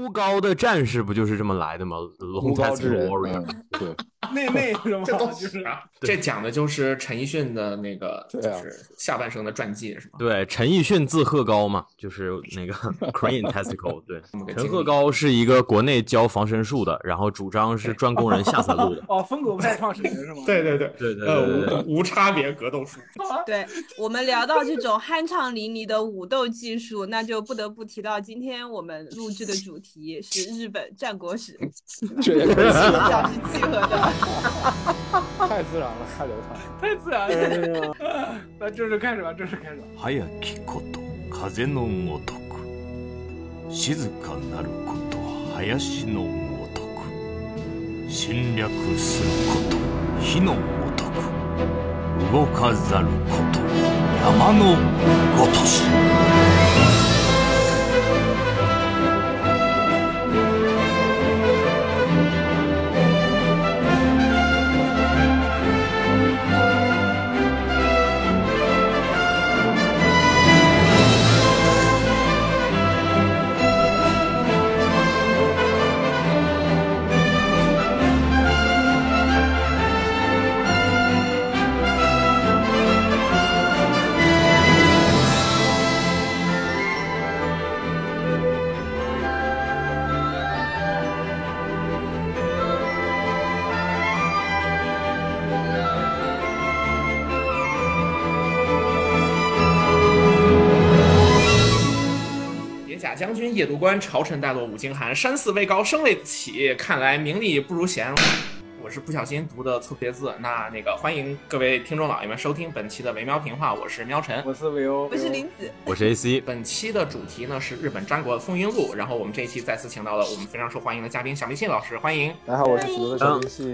孤高的战士不就是这么来的吗？人，Warrior，嗯对，那那什么这是啊，这讲的就是陈奕迅的那个，就对啊是下半生的传记是吗？对，陈奕迅字鹤高嘛，就是那个 Crane Testicle。对，陈鹤高是一个国内教防身术的，然后主张是专攻人下三路的。哦，疯狗派创始人是吗？对对对对对无无差别格斗术。对我们聊到这种酣畅淋漓的武斗技术，那就不得不提到今天我们录制的主题是日本战国史，这也可以比较是契合的。太自然了，太流畅。太自然了。那正式开始吧，正式开始吧。早きこと風の如く静かなること林の如く侵略すること火の如く動かざること山のごとし甲将军夜渡关，朝臣带落五经寒。山寺位高，声未起，看来名利不如闲。我是不小心读的错别字，那那个欢迎各位听众老爷们收听本期的维喵评话，我是喵晨。我是维欧，我是林子，我是 AC，本期的主题呢是日本战国的风云录，然后我们这一期再次请到了我们非常受欢迎的嘉宾小明信老师，欢迎。大家好，我是主播的小明信。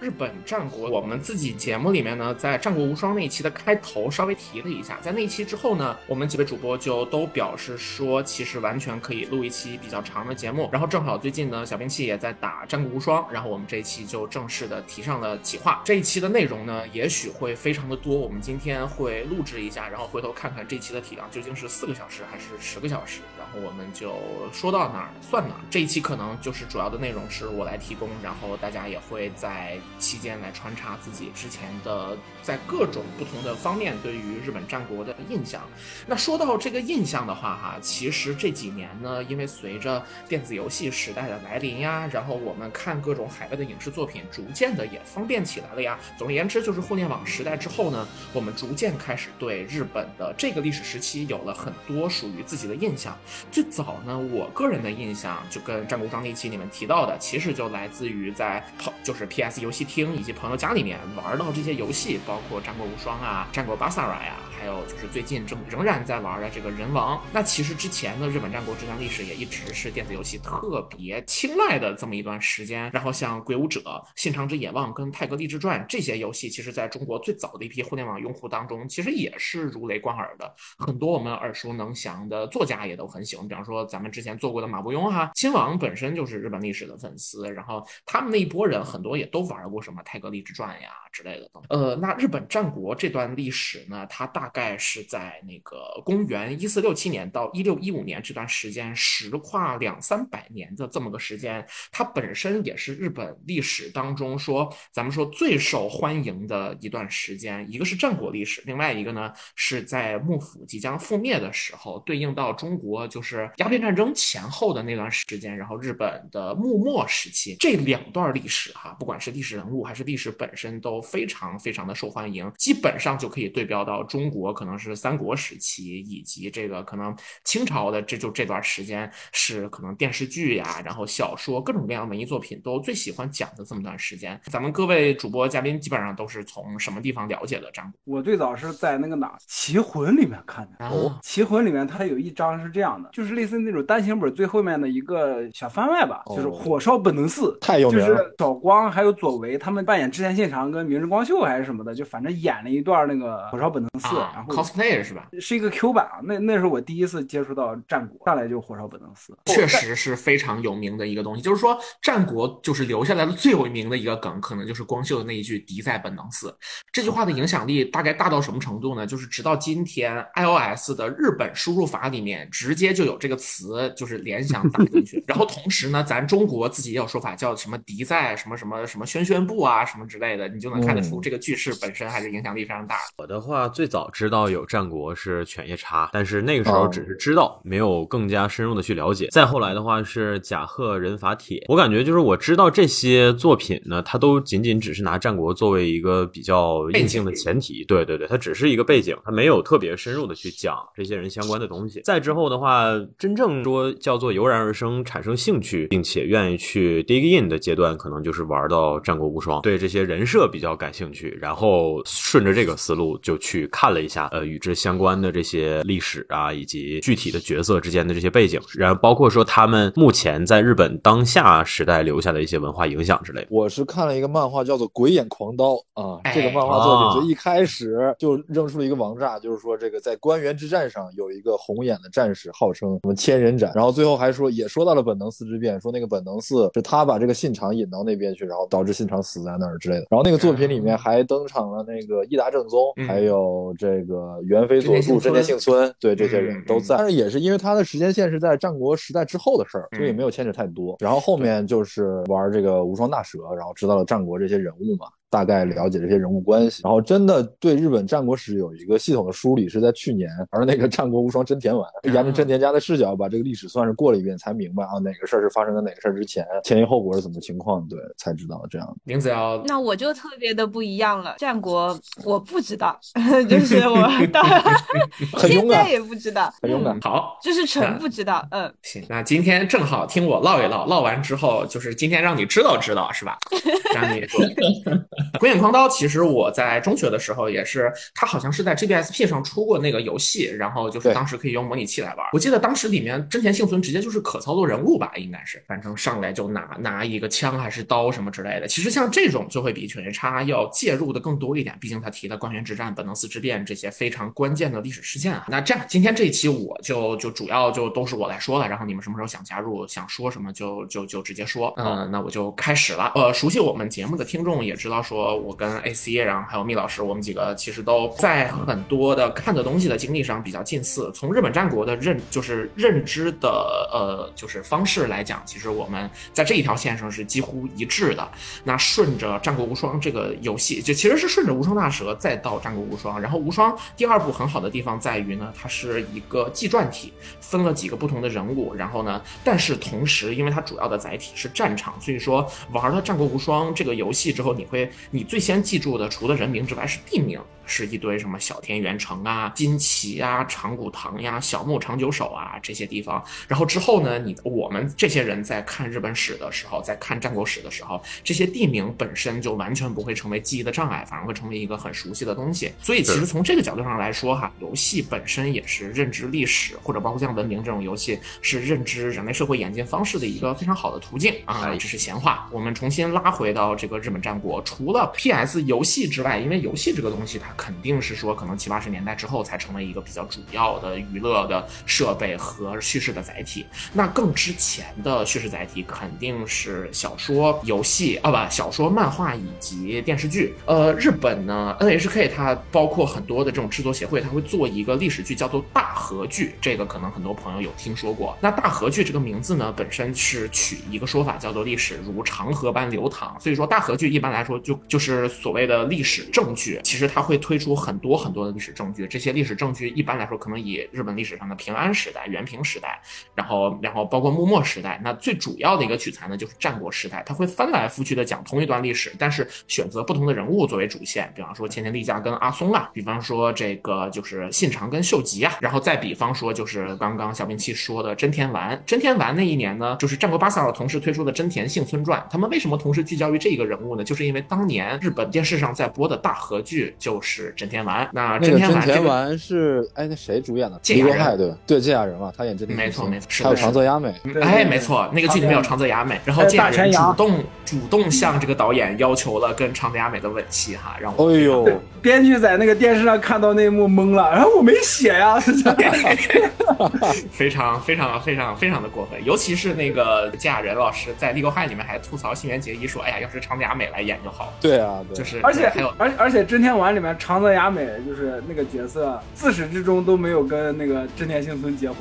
日本战国，我们自己节目里面呢，在《战国无双》那一期的开头稍微提了一下，在那一期之后呢，我们几位主播就都表示说，其实完全可以录一期比较长的节目。然后正好最近呢，小兵器也在打《战国无双》，然后我们这一期就正式的提上了企划。这一期的内容呢，也许会非常的多，我们今天会录制一下，然后回头看看这期的体量究竟是四个小时还是十个小时，我们就说到哪儿算哪儿。这一期可能就是主要的内容是我来提供，然后大家也会在期间来穿插自己之前的在各种不同的方面对于日本战国的印象。那说到这个印象的话，哈，其实这几年呢，因为随着电子游戏时代的来临呀，然后我们看各种海外的影视作品，逐渐的也方便起来了呀。总而言之，就是互联网时代之后呢，我们逐渐开始对日本的这个历史时期有了很多属于自己的印象。最早呢，我个人的印象就跟《战国无双》那期你们提到的，其实就来自于在朋就是 PS 游戏厅以及朋友家里面玩到这些游戏，包括《战国无双》啊、《战国巴萨拉》呀，还有就是最近正仍然在玩的这个人王。那其实之前的日本战国这段历史也一直是电子游戏特别青睐的这么一段时间。然后像《鬼武者》《信长之野望》跟《太阁立志传》这些游戏，其实在中国最早的一批互联网用户当中，其实也是如雷贯耳的。很多我们耳熟能详的作家也都很喜欢比方说咱们之前做过的马伯庸哈，亲王本身就是日本历史的粉丝，然后他们那一波人很多也都玩过什么《太阁立志传》呀之类的。呃，那日本战国这段历史呢，它大概是在那个公元一四六七年到一六一五年这段时间，时跨两三百年的这么个时间，它本身也是日本历史当中说咱们说最受欢迎的一段时间。一个是战国历史，另外一个呢是在幕府即将覆灭的时候，对应到中国就是鸦片战争前后的那段时间，然后日本的幕末时期这两段历史哈，不管是历史人物还是历史本身都非常非常的受欢迎，基本上就可以对标到中国可能是三国时期以及这个可能清朝的这就这段时间是可能电视剧呀，然后小说各种各样的文艺作品都最喜欢讲的这么段时间。咱们各位主播嘉宾基本上都是从什么地方了解的战国？我最早是在那个哪《棋魂》里面看的。哦《棋魂》里面它有一章是这样的，就是类似那种单行本最后面的一个小番外吧，就是哦火烧本能寺。太有名了就是小光还有佐为他们扮演之前信长跟明日光秀还是什么的，就反正演了一段那个火烧本能寺，啊然后，cosplay 是吧？是一个 Q 版啊。那那是我第一次接触到战国，上来就火烧本能寺。确实是非常有名的一个东西，就是说战国就是留下来的最有名名的一个梗，可能就是光秀的那一句“敌在本能寺”。这句话的影响力大概大到什么程度呢？就是直到今天，iOS 的日本输入法里面直接就有这个词，就是联想打进去。然后同时呢，咱中国自己也有说法，叫什么“敌在什么什么什么宣宣部啊什么之类的”，你就能看得出这个句式本身还是影响力非常大。我的话，最早知道有战国是犬夜叉，但是那个时候只是知道，没有更加深入的去了解。再后来的话是甲贺忍法帖，我感觉就是我知道这些作品呢，它都仅仅只是拿战国作为一个比较硬性的前提。对对对，它只是一个背景，它没有特别深入的去讲这些人相关的东西。再之后的话，真正说叫做油然而生、产生兴趣，并且愿意去 dig in 的阶段，可能就是玩到战国无双，对这些人设比较感兴趣，然后顺着这个思路就去看了一下，呃，与之相关的这些历史啊，以及具体的角色之间的这些背景，然后包括说他们目前在日本当下时代留下的一些文化影响之类的。我是看了一个漫画叫做《鬼眼狂刀》啊，哎这个漫画作品就一开始就扔出了一个王炸，就是说这个在关原之战上有一个红眼的战士，号称什么千人斩，然后最后还说也说到了本能寺之变，说那个本能寺是他把这个信长引到那边去，然后导致信长死在那儿之类的。然后那个作品里面还登场了那个伊达正宗，嗯还有这个猿飞佐助、真田幸村，对这些人都在。但是也是因为他的时间线是在战国时代之后的事儿，所以没有牵扯太多。然后后面就是玩这个无双大蛇，然后知道了战国这些人物嘛。大概了解这些人物关系，然后真的对日本战国史有一个系统的梳理，是在去年，而那个《战国无双真田丸》沿着真田家的视角把这个历史算是过了一遍，才明白啊哪个事儿是发生在哪个事儿之前，前因后果是怎么情况，对，才知道这样。名字要那我就特别的不一样了，战国我不知道，就是我到现在也不知道，很勇敢嗯好。就是纯不知道，嗯，行，那今天正好听我唠一唠，唠完之后就是今天让你知道知道是吧？让你说，鬼眼狂刀其实我在中学的时候也是，它好像是在 GBSP 上出过那个游戏，然后就是当时可以用模拟器来玩。我记得当时里面真田幸村直接就是可操作人物吧，应该是，反正上来就拿拿一个枪还是刀什么之类的。其实像这种就会比犬夜叉要介入的更多一点，毕竟他提了关原之战、本能寺之变这些非常关键的历史事件啊。那这样，今天这一期我就就主要就都是我来说了，然后你们什么时候想加入、想说什么就就就直接说。嗯，那我就开始了。呃，熟悉我们节目的听众也知道，说我跟 AC，然后还有密老师，我们几个其实都在很多的看的东西的经历上比较近似。从日本战国的认就是认知的呃就是方式来讲，其实我们在这一条线上是几乎一致的。那顺着《战国无双》这个游戏，就其实是顺着《无双大蛇》再到《战国无双》，然后《无双》第二部很好的地方在于呢，它是一个纪传体，分了几个不同的人物，然后呢，但是同时因为它主要的载体是战场，所以说玩了《战国无双》这个游戏之后，你会你最先记住的除了人名之外是地名。是一堆什么小田原城啊、金崎啊、长谷堂呀、小牧长久手啊这些地方。然后之后呢，你我们这些人在看日本史的时候，在看战国史的时候，这些地名本身就完全不会成为记忆的障碍，反而会成为一个很熟悉的东西。所以其实从这个角度上来说，哈，游戏本身也是认知历史，或者包括像文明这种游戏，是认知人类社会演进方式的一个非常好的途径啊。这是闲话，我们重新拉回到这个日本战国，除了 PS 游戏之外，因为游戏这个东西它肯定是说可能七八十年代之后才成为一个比较主要的娱乐的设备和叙事的载体。那更之前的叙事载体肯定是小说、游戏啊，不，小说、漫画以及电视剧。呃，日本呢，NHK 它包括很多的这种制作协会，它会做一个历史剧叫做大河剧，这个可能很多朋友有听说过。那大河剧这个名字呢，本身是取一个说法叫做历史如长河般流淌，所以说大河剧一般来说就就是所谓的历史证据。其实它会推出很多很多的历史证据，这些历史证据一般来说可能以日本历史上的平安时代、元平时代，然后然后包括幕末时代，那最主要的一个取材呢就是战国时代，它会翻来覆去的讲同一段历史，但是选择不同的人物作为主线，比方说千田利家跟阿松啊，比方说这个就是信长跟秀吉啊，然后再比方说就是刚刚小兵器说的真田丸，真田丸那一年呢，就是战国巴萨尔同时推出的真田幸村传，他们为什么同时聚焦于这一个人物呢？就是因为当年日本电视上在播的大和剧就是是真田丸。那那个真田田丸这个丸是哎，那谁主演的？芥雅人。离国派对吧？对，芥雅人嘛，他演真田没错没错是还有的。长泽雅美。哎，没错，那个剧里面有长泽雅美，然后芥雅人主动主动向这个导演要求了跟长泽雅美的吻戏哈，让我哎呦，编剧在那个电视上看到那一幕懵了，然后我没写呀，非常非常非常非常的过分，尤其是那个芥雅人老师在《立国汉》里面还吐槽新垣结衣说，哎呀，要是长泽雅美来演就好了，对啊，对，就是而且还有而而且真田丸里面长泽雅美就是那个角色，自始至终都没有跟那个真田幸村结婚，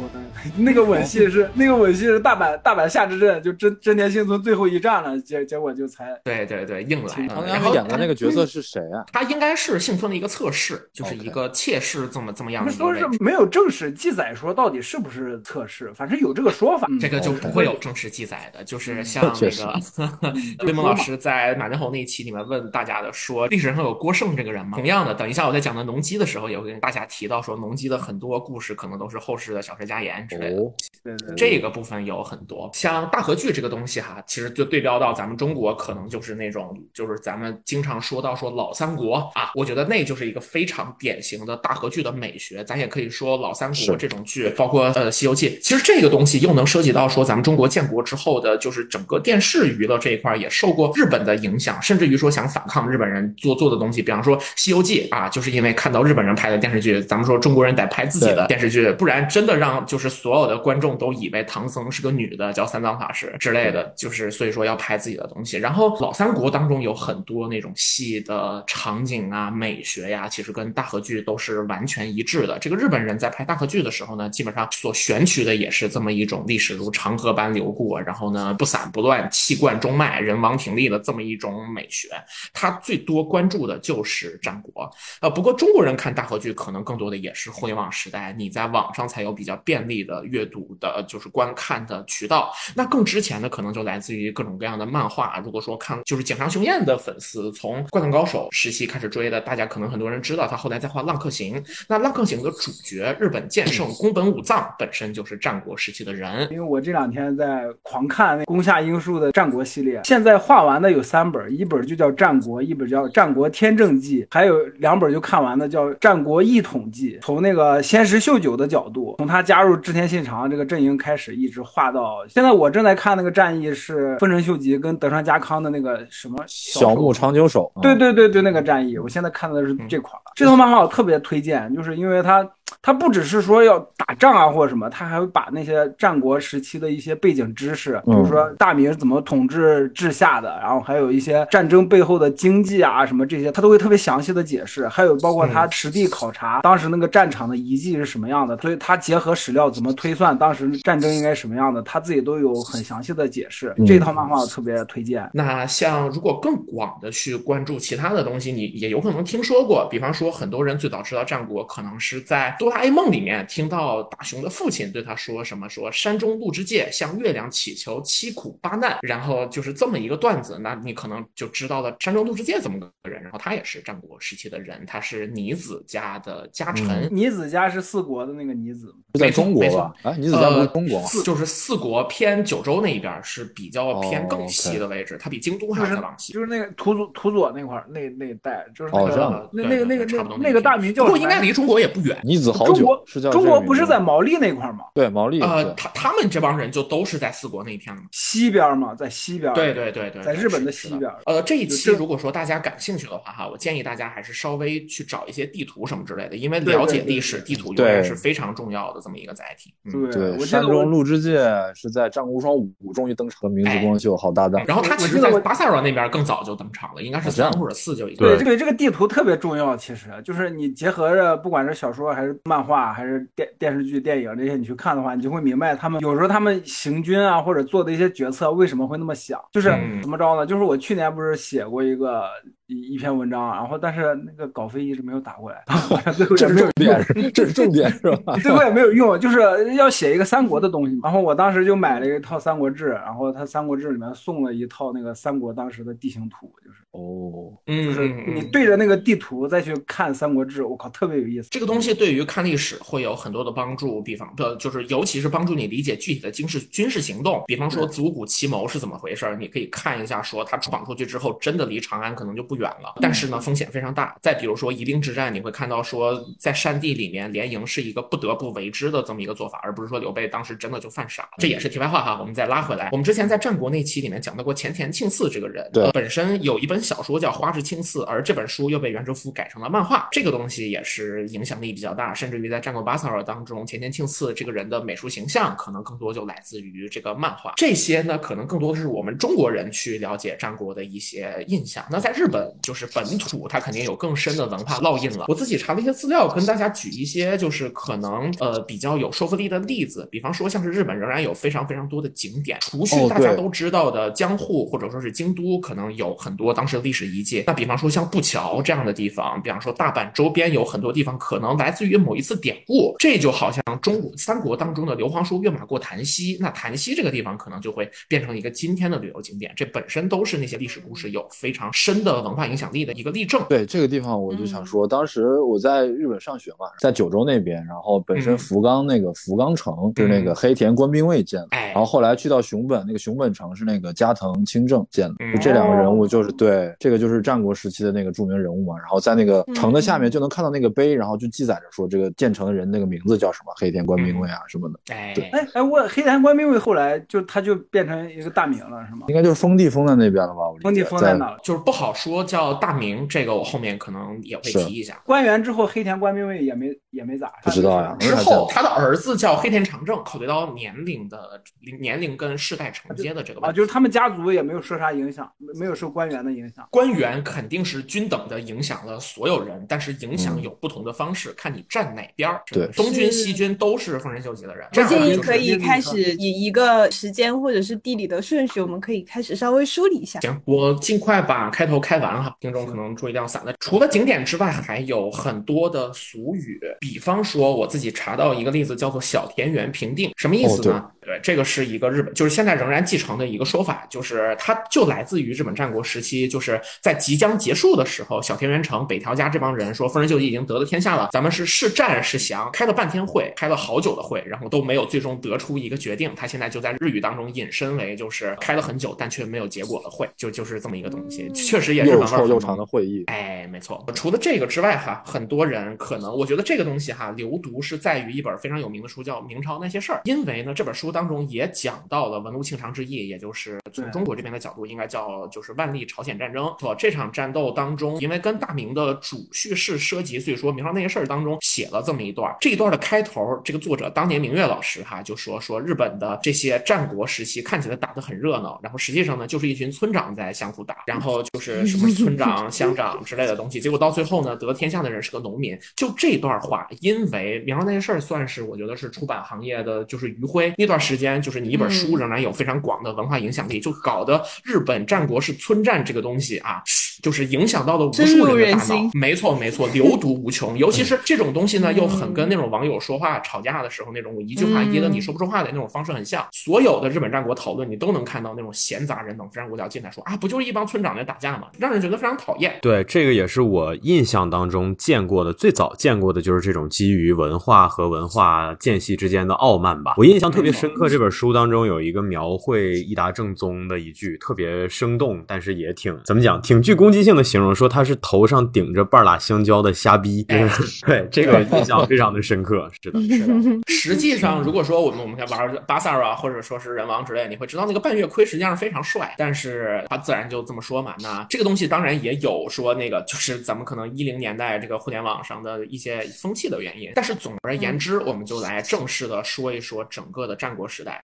那个吻戏是那个吻戏是大阪大阪夏之阵，就真真田幸村最后一战了，结结果就才对对对硬来，长泽雅嗯然后美演的那个角色是谁啊？他应该是幸村的一个侧室，就是一个妾室这么这么样说。是没有正式记载说到底是不是测试，反正有这个说法。这个就不会有正式记载的，就是像那个 魏萌老师在马振红那一期里面问大家的说，历史上有郭胜这个人吗？同样的，等一下我在讲到农机的时候，也会跟大家提到说，农机的很多故事可能都是后世的小说家言之类的。哦，对对对这个部分有很多，像大合剧这个东西哈，其实就对标到咱们中国，可能就是那种，就是咱们经常说到说老三国啊，我觉得那就是一个非常典型的大合剧的美学。咱也可以说老三国这种剧，包括呃《西游记》，其实这个东西又能涉及到说咱们中国建国之后的，就是整个电视娱乐这一块儿也受过日本的影响，甚至于说想反抗日本人做做的东西，比方说《西游记》啊，就是因为看到日本人拍的电视剧，咱们说中国人得拍自己的电视剧，不然真的让就是所有的观众都以为唐僧是个女的，叫三藏法师之类的，就是所以说要拍自己的东西。然后老三国当中有很多那种戏的场景啊、美学呀，其实跟大和剧都是完全一致的。这个日本人在拍大和剧的时候呢，基本上所选取的也是这么一种历史如长河般流过，然后呢不散不乱、气贯中脉、人亡挺立的这么一种美学。他最多关注的就是战国。呃，不过中国人看大河剧可能更多的也是互联网时代，你在网上才有比较便利的阅读的，就是观看的渠道。那更之前的可能就来自于各种各样的漫画。如果说看就是井上雄彦的粉丝，从《灌篮高手》时期开始追的，大家可能很多人知道他后来在画《浪客行》。那《浪客行》的主角日本剑圣宫本武藏本身就是战国时期的人，因为我这两天在狂看那宫下英树的战国系列，现在画完的有三本，一本就叫《战国》，一本叫《战国天正记》，还有两本就看完的叫《战国一统记》。从那个仙石秀久的角度，从他加入织田信长这个阵营开始，一直画到现在。我正在看那个战役是丰臣秀吉跟德川家康的那个什么小木长久手。对对对对，那个战役，我现在看的是这款。这套漫画我特别推荐，就是因为它它不只是说要打仗啊或者什么，他还会把那些战国时期的一些背景知识，比如说大明是怎么统治治下的，然后还有一些战争背后的经济啊什么这些，他都会特别详细的解释。还有包括他实地考察当时那个战场的遗迹是什么样的，所以他结合史料怎么推算当时战争应该什么样的，他自己都有很详细的解释。这套漫画我特别推荐。那像如果更广的去关注其他的东西，你也有可能听说过，比方说很多人最早知道战国，可能是在哆啦 A 梦里面听到大雄的父亲对他说什么，说山中鹿之介向月亮祈求七苦八难，然后就是这么一个段子，那你可能就知道了山中鹿之介怎么个人，然后他也是战国时期的人，他是尼子家的家臣。尼子家是四国的那个尼子，是在中国没错吧？哎，尼子家不是中国就是四国偏九州那一边是比较偏哦更西的位置，它比京都还就是要往西。就是那个土佐土佐那块儿那那一带，就是那个、那对那个那个差不多那那个大名叫不过应该离中国也不远。尼子好久中国是叫中国不是在毛利那块儿吗？对毛利呃，他他们这帮人就都是在四国那一片的嘛。西边嘛，在西边。对对对对，在日本的西边。呃，这一期如果说大家感兴趣的话，哈，我建议大家还是稍微去找一些地图什么之类的，因为了解对对历史，地图永对远是非常重要的这么一个载体。嗯。对，我对，山中鹿之介是在《战国无双五》终于登场，明智光秀好搭档。然后他其实，在巴塞罗那边更早就登场了，应该是三或者四就已经。对这个这个地图特别重要，其实就是你结合着不管是小说还是漫画还是电电视剧、电影这些，你去看的话，你就会明白他们有时候他们行军啊或者做的一些决策为什么会那么想，就是嗯怎么着呢？就是我去年不是写过一个一一篇文章，然后但是那个稿费一直没有打过来，好像最后这是也没有用重点，这是重点是吧？最后也没有用，就是要写一个三国的东西嘛。然后我当时就买了一套《三国志》，然后他《三国志》里面送了一套那个三国当时的地形图，就是哦，嗯，就是你对着那个地图再去看《三国志》，我靠，特别有意思。这个东西对于看历史会有很多的帮助，比方的就是尤其是帮助你理解具体的军事军事行动，比方说子午谷奇谋是怎么回事儿，你可以看一下，说他闯出去之后真的离长安可能就不不远了。但是呢，风险非常大。再比如说夷陵之战，你会看到说，在山地里面联营是一个不得不为之的这么一个做法，而不是说刘备当时真的就犯傻。这也是题外话哈，我们再拉回来。我们之前在战国那期里面讲到过前田庆次这个人，对，本身有一本小说叫《花之庆次》，而这本书又被袁哲夫改成了漫画。这个东西也是影响力比较大，甚至于在战国巴塞尔当中，前田庆次这个人的美术形象可能更多就来自于这个漫画。这些呢，可能更多的是我们中国人去了解战国的一些印象。那在日本，就是本土，它肯定有更深的文化烙印了。我自己查了一些资料，跟大家举一些就是可能呃比较有说服力的例子。比方说，像是日本仍然有非常非常多的景点，除去大家都知道的江户或者说是京都，可能有很多当时的历史遗迹。那比方说像步桥这样的地方，比方说大阪周边有很多地方可能来自于某一次典故。这就好像中国三国当中的刘皇叔跃马过檀溪，那檀溪这个地方可能就会变成一个今天的旅游景点。这本身都是那些历史故事有非常深的文化影响力的一个例证。对这个地方，我就想说，当时我在日本上学嘛，在九州那边，然后本身福冈那个福冈城是那个黑田官兵卫建的，然后后来去到熊本，那个熊本城是那个加藤清正建的，就这两个人物就是对这个就是战国时期的那个著名人物嘛。然后在那个城的下面就能看到那个碑，然后就记载着说这个建成的人那个名字叫什么黑田官兵卫啊什么的。对，哎哎，我黑田官兵卫后来就他就变成一个大名了是吗？应该就是封地封在那边了吧？封地封在哪了？就是不好说叫大明，这个我后面可能也会提一下。官员之后，黑田官兵卫也没也没咋，不知道呀。之后他的儿子叫黑田长政，考虑到年龄的年龄跟世代承接的这个问题啊，就是他们家族也没有受啥影响，没有受官员的影响。官员肯定是均等的影响了所有人，但是影响有不同的方式，看你站哪边儿。对，东军西军都是丰臣秀吉的人。我建议可以开始以一个时间或者是地理的顺序，我们可以开始稍微梳理一下。行，我尽快把开头开完哈，听众可能注意量散了。除了景点之外，还有很多的俗语，比方说我自己查到一个例子，叫做“小田园平定”，什么意思呢？对，这个是一个日本，就是现在仍然继承的一个说法，就是它就来自于日本战国时期，就是在即将结束的时候，小田原城北条家这帮人说，丰臣秀吉已经得了天下了，咱们是是战是降，开了半天会，开了好久的会，然后都没有最终得出一个决定。他现在就在日语当中引申为就是开了很久，但却没有结果的会，就就是这么一个东西，确实也是又臭又长的会议。哎，没错。除了这个之外哈，很多人可能我觉得这个东西哈，流毒是在于一本非常有名的书叫《明朝那些事儿》，因为呢这本书。当中也讲到了文禄庆长之役，也就是从中国这边的角度，应该叫就是万历朝鲜战争。错，这场战斗当中，因为跟大明的主叙事涉及，所以说明朝那些事儿当中写了这么一段。这一段的开头，这个作者当年明月老师哈就说说日本的这些战国时期看起来打得很热闹，然后实际上呢就是一群村长在相互打，然后就是什么村长、乡长之类的东西。结果到最后呢，得天下的人是个农民。就这段话，因为明朝那些事儿算是我觉得是出版行业的就是余晖那段。时间就是你一本书仍然有非常广的文化影响力，就搞得日本战国是村战这个东西啊，就是影响到了无数人的大脑。没错没错，流毒无穷。尤其是这种东西呢，又很跟那种网友说话吵架的时候那种一句话噎得你说不出话的那种方式很像。所有的日本战国讨论，你都能看到那种闲杂人等非常无聊进来说啊，不就是一帮村长在打架吗？让人觉得非常讨厌。对，这个也是我印象当中见过的最早见过的就是这种基于文化和文化间隙之间的傲慢吧。我印象特别深。刻这本书当中有一个描绘伊达正宗的一句特别生动，但是也挺怎么讲，挺具攻击性的形容，说他是头上顶着半拉香蕉的瞎逼。对，这个印象非常的深刻。是的，是的。实际上，如果说我们我们在玩巴萨尔啊，或者说是人王之类，你会知道那个半月盔实际上是非常帅，但是他自然就这么说嘛。那这个东西当然也有说那个就是咱们可能一零年代这个互联网上的一些风气的原因。但是总而言之，我们就来正式的说一说整个的战国。时代。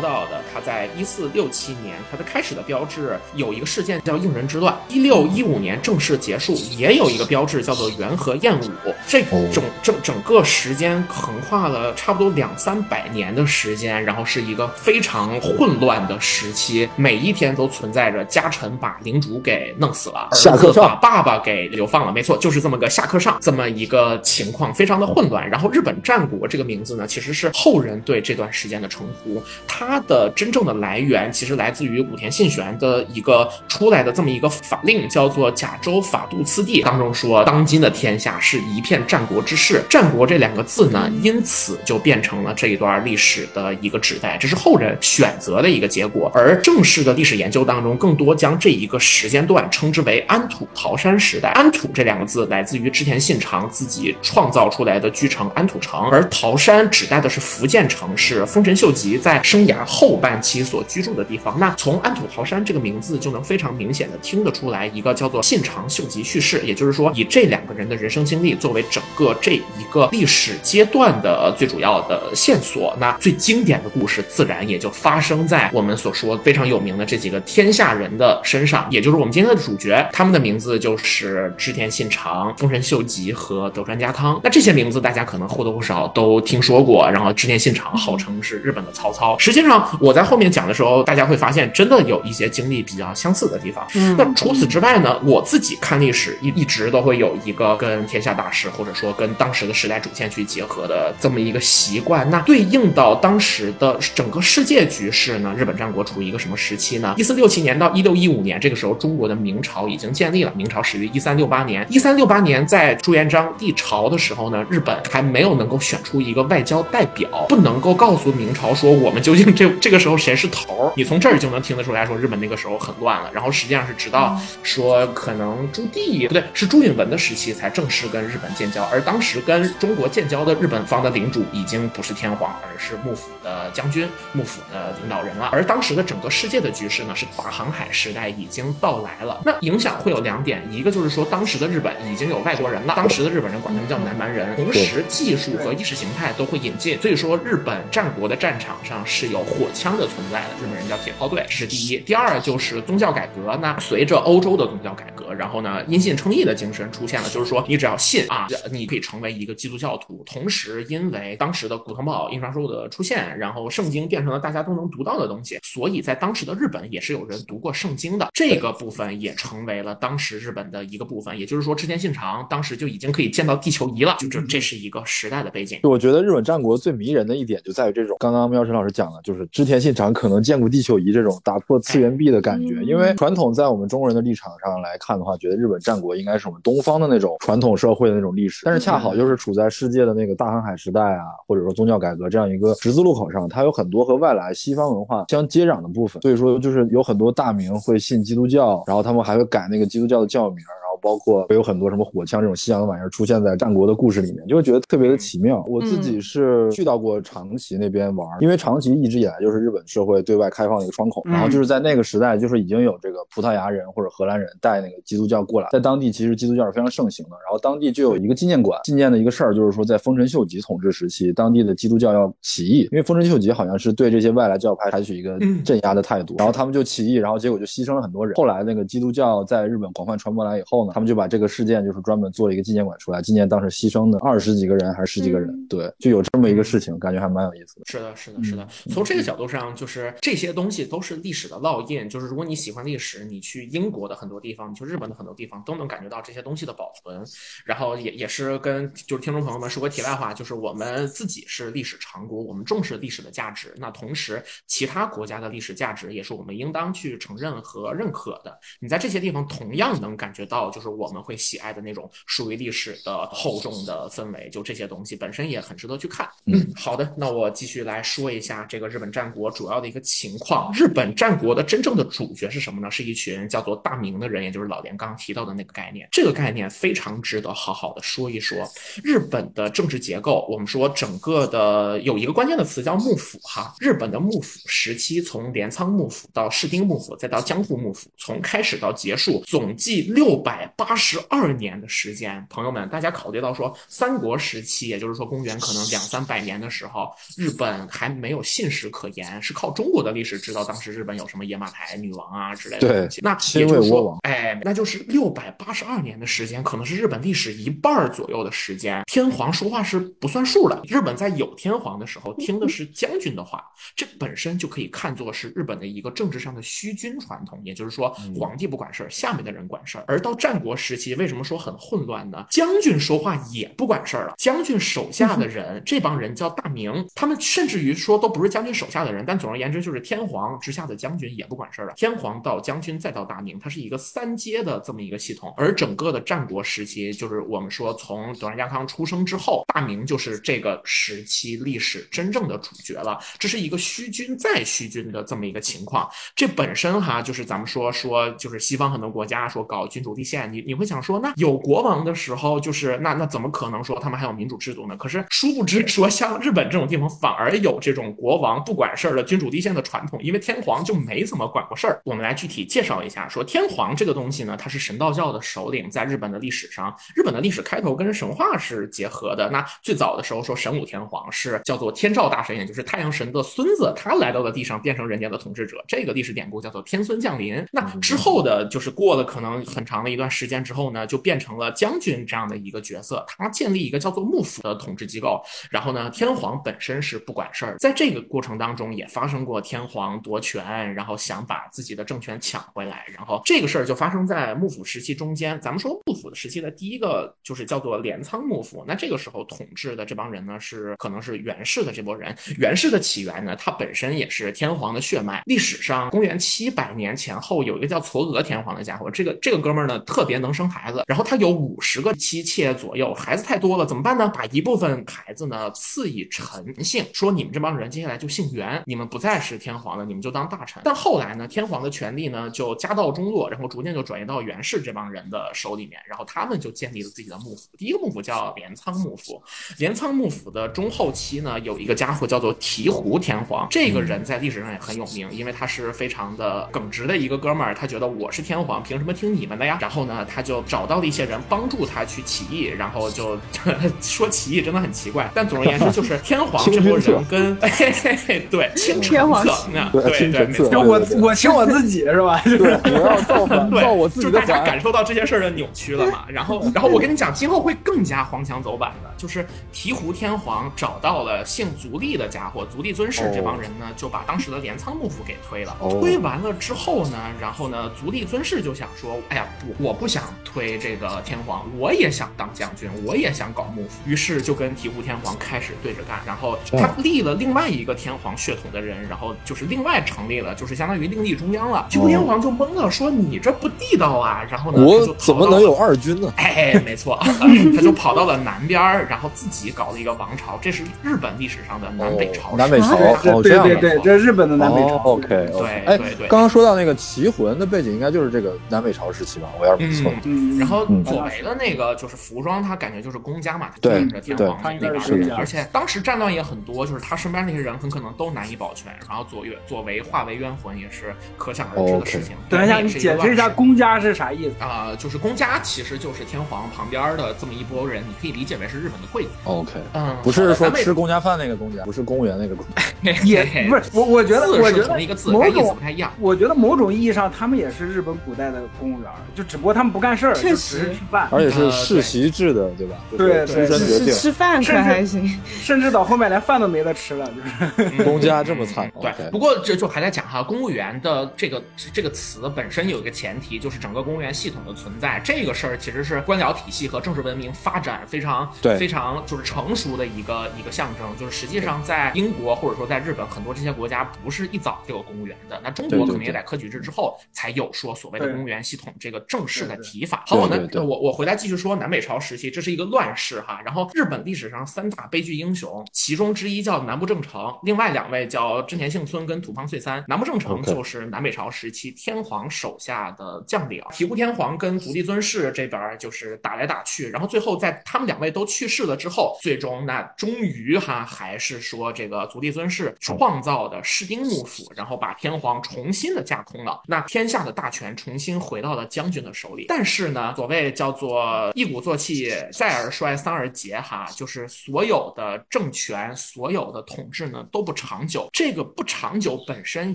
到的在一四六七年，它的开始的标志有一个事件叫应仁之乱，一六一五年正式结束，也有一个标志叫做元和燕舞。这整整整个时间横跨了差不多两三百年的时间，然后是一个非常混乱的时期，每一天都存在着家臣把领主给弄死了，儿子把爸爸给流放了，没错，就是这么个下课上这么一个情况，非常的混乱。然后日本战国这个名字呢，其实是后人对这段时间的称呼，它的真正的来源其实来自于武田信玄的一个出来的这么一个法令，叫做《甲州法度次第》当中说，当今的天下是一片战国之势，战国这两个字呢，因此就变成了这一段历史的一个指代，这是后人选择的一个结果。而正式的历史研究当中，更多将这一个时间段称之为安土桃山时代。安土这两个字来自于织田信长自己创造出来的居城安土城，而桃山指代的是福建城，是丰臣秀吉在生涯后半其所居住的地方。那从安土桃山这个名字就能非常明显的听得出来，一个叫做信长秀吉叙事，也就是说以这两个人的人生经历作为整个这一个历史阶段的最主要的线索。那最经典的故事自然也就发生在我们所说非常有名的这几个天下人的身上，也就是我们今天的主角，他们的名字就是织田信长、丰臣秀吉和德川家康。那这些名字大家可能或多或少都听说过。然后织田信长号称是日本的曹操，实际上我在后面讲的时候，大家会发现真的有一些经历比较相似的地方。那除此之外呢，我自己看历史一一直都会有一个跟天下大事或者说跟当时的时代主线去结合的这么一个习惯。那对应到当时的整个世界局势呢，日本战国处于一个什么时期呢？一四六七年到一六一五年，这个时候中国的明朝已经建立了。明朝始于一三六八年，一三六八年在朱元璋立朝的时候呢，日本还没有能够选出一个外交代表，不能够告诉明朝说我们究竟这这个时候谁是头儿。你从这儿就能听得出来说日本那个时候很乱了。然后实际上是直到说可能朱棣不对，是朱允文的时期才正式跟日本建交，而当时跟中国建交的日本方的领主已经不是天皇，而是幕府的将军、幕府的领导人了。而当时的整个世界的局势呢，是大航海时代已经到来了。那影响会有两点，一个就是说当时的日本已经有外国人了，当时的日本人管他们叫南蛮人，同时技术和意识形态都会引进，所以说日本战国的战场上是有火枪的存在的，日本人叫铁炮队，这是第一。第二就是宗教改革，那随着欧洲的宗教改革，然后呢因信称义的精神出现了，就是说你只要信啊，你可以成为一个基督教徒。同时因为当时的古腾堡印刷术的出现，然后圣经变成了大家都能读到的东西，所以在当时的日本也是有人读过圣经的，这个部分也成为了当时日本的一个部分。也就是说，织田信长当时就已经可以见到地球仪了，就这这是一个时代的背景。我觉得日本战国最迷人的一点就在于这种，刚刚喵晨老师讲的，就是织田信长可能见过地球仪这种打破次元壁的感觉。因为传统在我们中国人的立场上来看的话，觉得日本战国应该是我们东方的那种传统社会的那种历史，但是恰好就是处在世界的那个大航海时代啊，或者说宗教改革这样一个十字路口上，它有很多和外来西方文化相接壤的部分。所以说，就是有很多大名会信基督教，然后他们还会改那个基督教的教名。包括会有很多什么火枪这种西洋的玩意儿出现在战国的故事里面，就会觉得特别的奇妙。我自己是去到过长崎那边玩，因为长崎一直以来就是日本社会对外开放的一个窗口。然后就是在那个时代，就是已经有这个葡萄牙人或者荷兰人带那个基督教过来，在当地其实基督教是非常盛行的。然后当地就有一个纪念馆，纪念的一个事儿就是说，在丰臣秀吉统治时期，当地的基督教要起义，因为丰臣秀吉好像是对这些外来教派采取一个镇压的态度，然后他们就起义，然后结果就牺牲了很多人。后来那个基督教在日本广泛传播来以后呢，他们就把这个事件就是专门做了一个纪念馆出来，纪念当时牺牲的二十几个人还是十几个人，对，就有这么一个事情，感觉还蛮有意思的。是的，是的，是的。从这个角度上，就是这些东西都是历史的烙印。就是如果你喜欢历史，你去英国的很多地方，你去日本的很多地方，都能感觉到这些东西的保存。然后也也是跟就是听众朋友们说个题外话，就是我们自己是历史长国，我们重视历史的价值。那同时，其他国家的历史价值也是我们应当去承认和认可的。你在这些地方同样能感觉到，就是我们会喜爱的那种属于历史的厚重的氛围。就这些东西本身也很值得去看。嗯，好的，那我继续来说一下这个日本战国主要的一个情况。日本战国的真正的主角是什么呢？是一群叫做大明的人，也就是老连刚刚提到的那个概念。这个概念非常值得好好的说一说。日本的政治结构，我们说整个的有一个关键的词叫幕府哈。日本的幕府时期，从镰仓幕府到室町幕府，再到江户幕府，从开始到结束，总计六百八十二年的时间。朋友们，大家考虑到说三国时期，也就是说公元可能两三百年的时候，日本还没有信史可言，是靠中国的历史知道当时日本有什么野马台女王啊之类的东西。那也就是说，哎，那就是六百八十二年的时间，可能是日本历史一半左右的时间。天皇说话是不算数的。日本在有天皇的时候，听的是将军的话，这本身就可以看作是日本的一个政治上的虚君传统。也就是说，皇帝不管事儿，下面的人管事儿。而到战国时期，为什么说很混乱呢？将军说话也不管事儿了，将军手下的人，这帮人叫大名，他们甚至于说都不是将军手下的人，但总而言之，就是天皇之下的将军也不管事儿了。天皇到将军再到大名，它是一个三阶的这么一个系统。而整个的战国时期，就是我们说从德川家康出生之后，大名就是这个时期历史真正的主角了。这是一个虚君再虚君的这么一个情况。这本身哈，就是咱们说说，就是西方很多国家说搞君主立宪，你你会想说，那有国王的时候，就是那那怎么可能说他们还有民主制度呢？可是殊不知说，像日本这种地方反而有这种国王不管事儿的君主立宪的传统，因为天皇就没怎么管过事儿。我们来具体介绍一下，说天皇这个东西呢，它是神道教的首领，在日本的历史上，日本的历史开头跟神话是结合的。那最早的时候说神武天皇是叫做天照大神，也就是太阳神的孙子，他来到了地上变成人间的统治者，这个历史典故叫做天孙降临。那之后的就是过了可能很长的一段时时间之后呢，就变成了将军这样的一个角色，他建立一个叫做幕府的统治机构。然后呢，天皇本身是不管事儿，在这个过程当中也发生过天皇夺权，然后想把自己的政权抢回来。然后这个事儿就发生在幕府时期中间。咱们说幕府的时期的第一个就是叫做镰仓幕府。那这个时候统治的这帮人呢，是可能是源氏的这波人。源氏的起源呢，它本身也是天皇的血脉。历史上公元七百年前后有一个叫嵯峨天皇的家伙，这个这个哥们儿呢特别能生孩子，然后他有五十个妻妾左右，孩子太多了怎么办呢？把一部分孩子呢赐以臣姓，说你们这帮人接下来就姓元，你们不再是天皇了，你们就当大臣。但后来呢，天皇的权力呢就家道中落，然后逐渐就转移到源氏这帮人的手里面，然后他们就建立了自己的幕府。第一个幕府叫镰仓幕府，镰仓幕府的中后期呢有一个家伙叫做醍醐天皇，这个人在历史上也很有名，因为他是非常的耿直的一个哥们儿，他觉得我是天皇，凭什么听你们的呀？然后呢，他就找到了一些人帮助他去起义，然后就 说起义真的很奇怪，但总而言之就是 天皇这波人跟 对清天皇对对没错，我我清我自己是吧？对，我要造反造我自己的就大家感受到这些事儿的扭曲了嘛？然后然后我跟你讲，今后会更加黄腔走板的，就是醍醐天皇找到了姓足利的家伙，足利尊氏这帮人呢，就把当时的镰仓幕府给推了。推完了之后呢，然后呢，足利尊氏就想说，哎呀，我我不想推这个天皇，我也想当将军，我也想搞幕府，于是就跟醍醐天皇开始对着干。然后他立了另外一个天皇血统的人，然后就是另外成立了，就是相当于另立中央了。醍醐天皇就懵了，说你这不地道啊。然后呢，我怎么能有二军呢？哎，没错，他就跑到了南边，然后自己搞了一个王朝，这是日本历史上的南北朝。南北朝，哦，对对对，这是日本的南北朝。OK，对，哎对对。刚刚说到那个齐魂的背景，应该就是这个南北朝时期吧？我要是没错。嗯，然后左为的那个就是服装，他感觉就是公家嘛，他对着天皇那边是人，而且当时战乱也很多，就是他身边那些人很可能都难以保全。然后左越左为化为冤魂，也是可想而知的事情。等一下，你解释一下公家是啥意思啊？就是公家其实就是天皇旁边的这么一波人，你可以理解为是日本的贵族。OK，嗯，不是说吃公家饭那个公家，不是公务员那个公家，也不是我，我觉得我觉得同一个字，某意思不太一样。我觉得某种意义上，他们也是日本古代的公务员，就只不过他们不干事儿，确实吃饭，而且是世袭制的，对吧？对对，出身决定。吃饭可还行，甚至到后面连饭都没得吃了，就是 公家这么惨。对，不过这就还在讲哈，公务员的这个这个词本身有一个前提，就是整个公务员系统的存在。这个事儿其实是官僚体系和政治文明发展非常非常就是成熟的一个一个象征。就是实际上在英国或者说在日本很多这些国家不是一早就有公务员的，那中国可能也在科举制之后才有说所谓的公务员系统这个正式的提法。好，我那我我回来继续说南北朝时期，这是一个乱世哈。然后日本历史上三大悲剧英雄，其中之一叫南部正成，另外两位叫真田幸村跟土方岁三。南部正成就是南北朝时期天皇手下的将领，醍醐天皇跟足利尊氏这边就是打来打去，然后最后在他们两位都去世了之后，最终那终于哈还是说这个足利尊氏创造的室町幕府，然后把天皇重新的架空了，那天下的大权重新回到了将军的手里。理。但是呢，所谓叫做一鼓作气，再而衰，三而竭，哈，就是所有的政权、所有的统治呢都不长久。这个不长久本身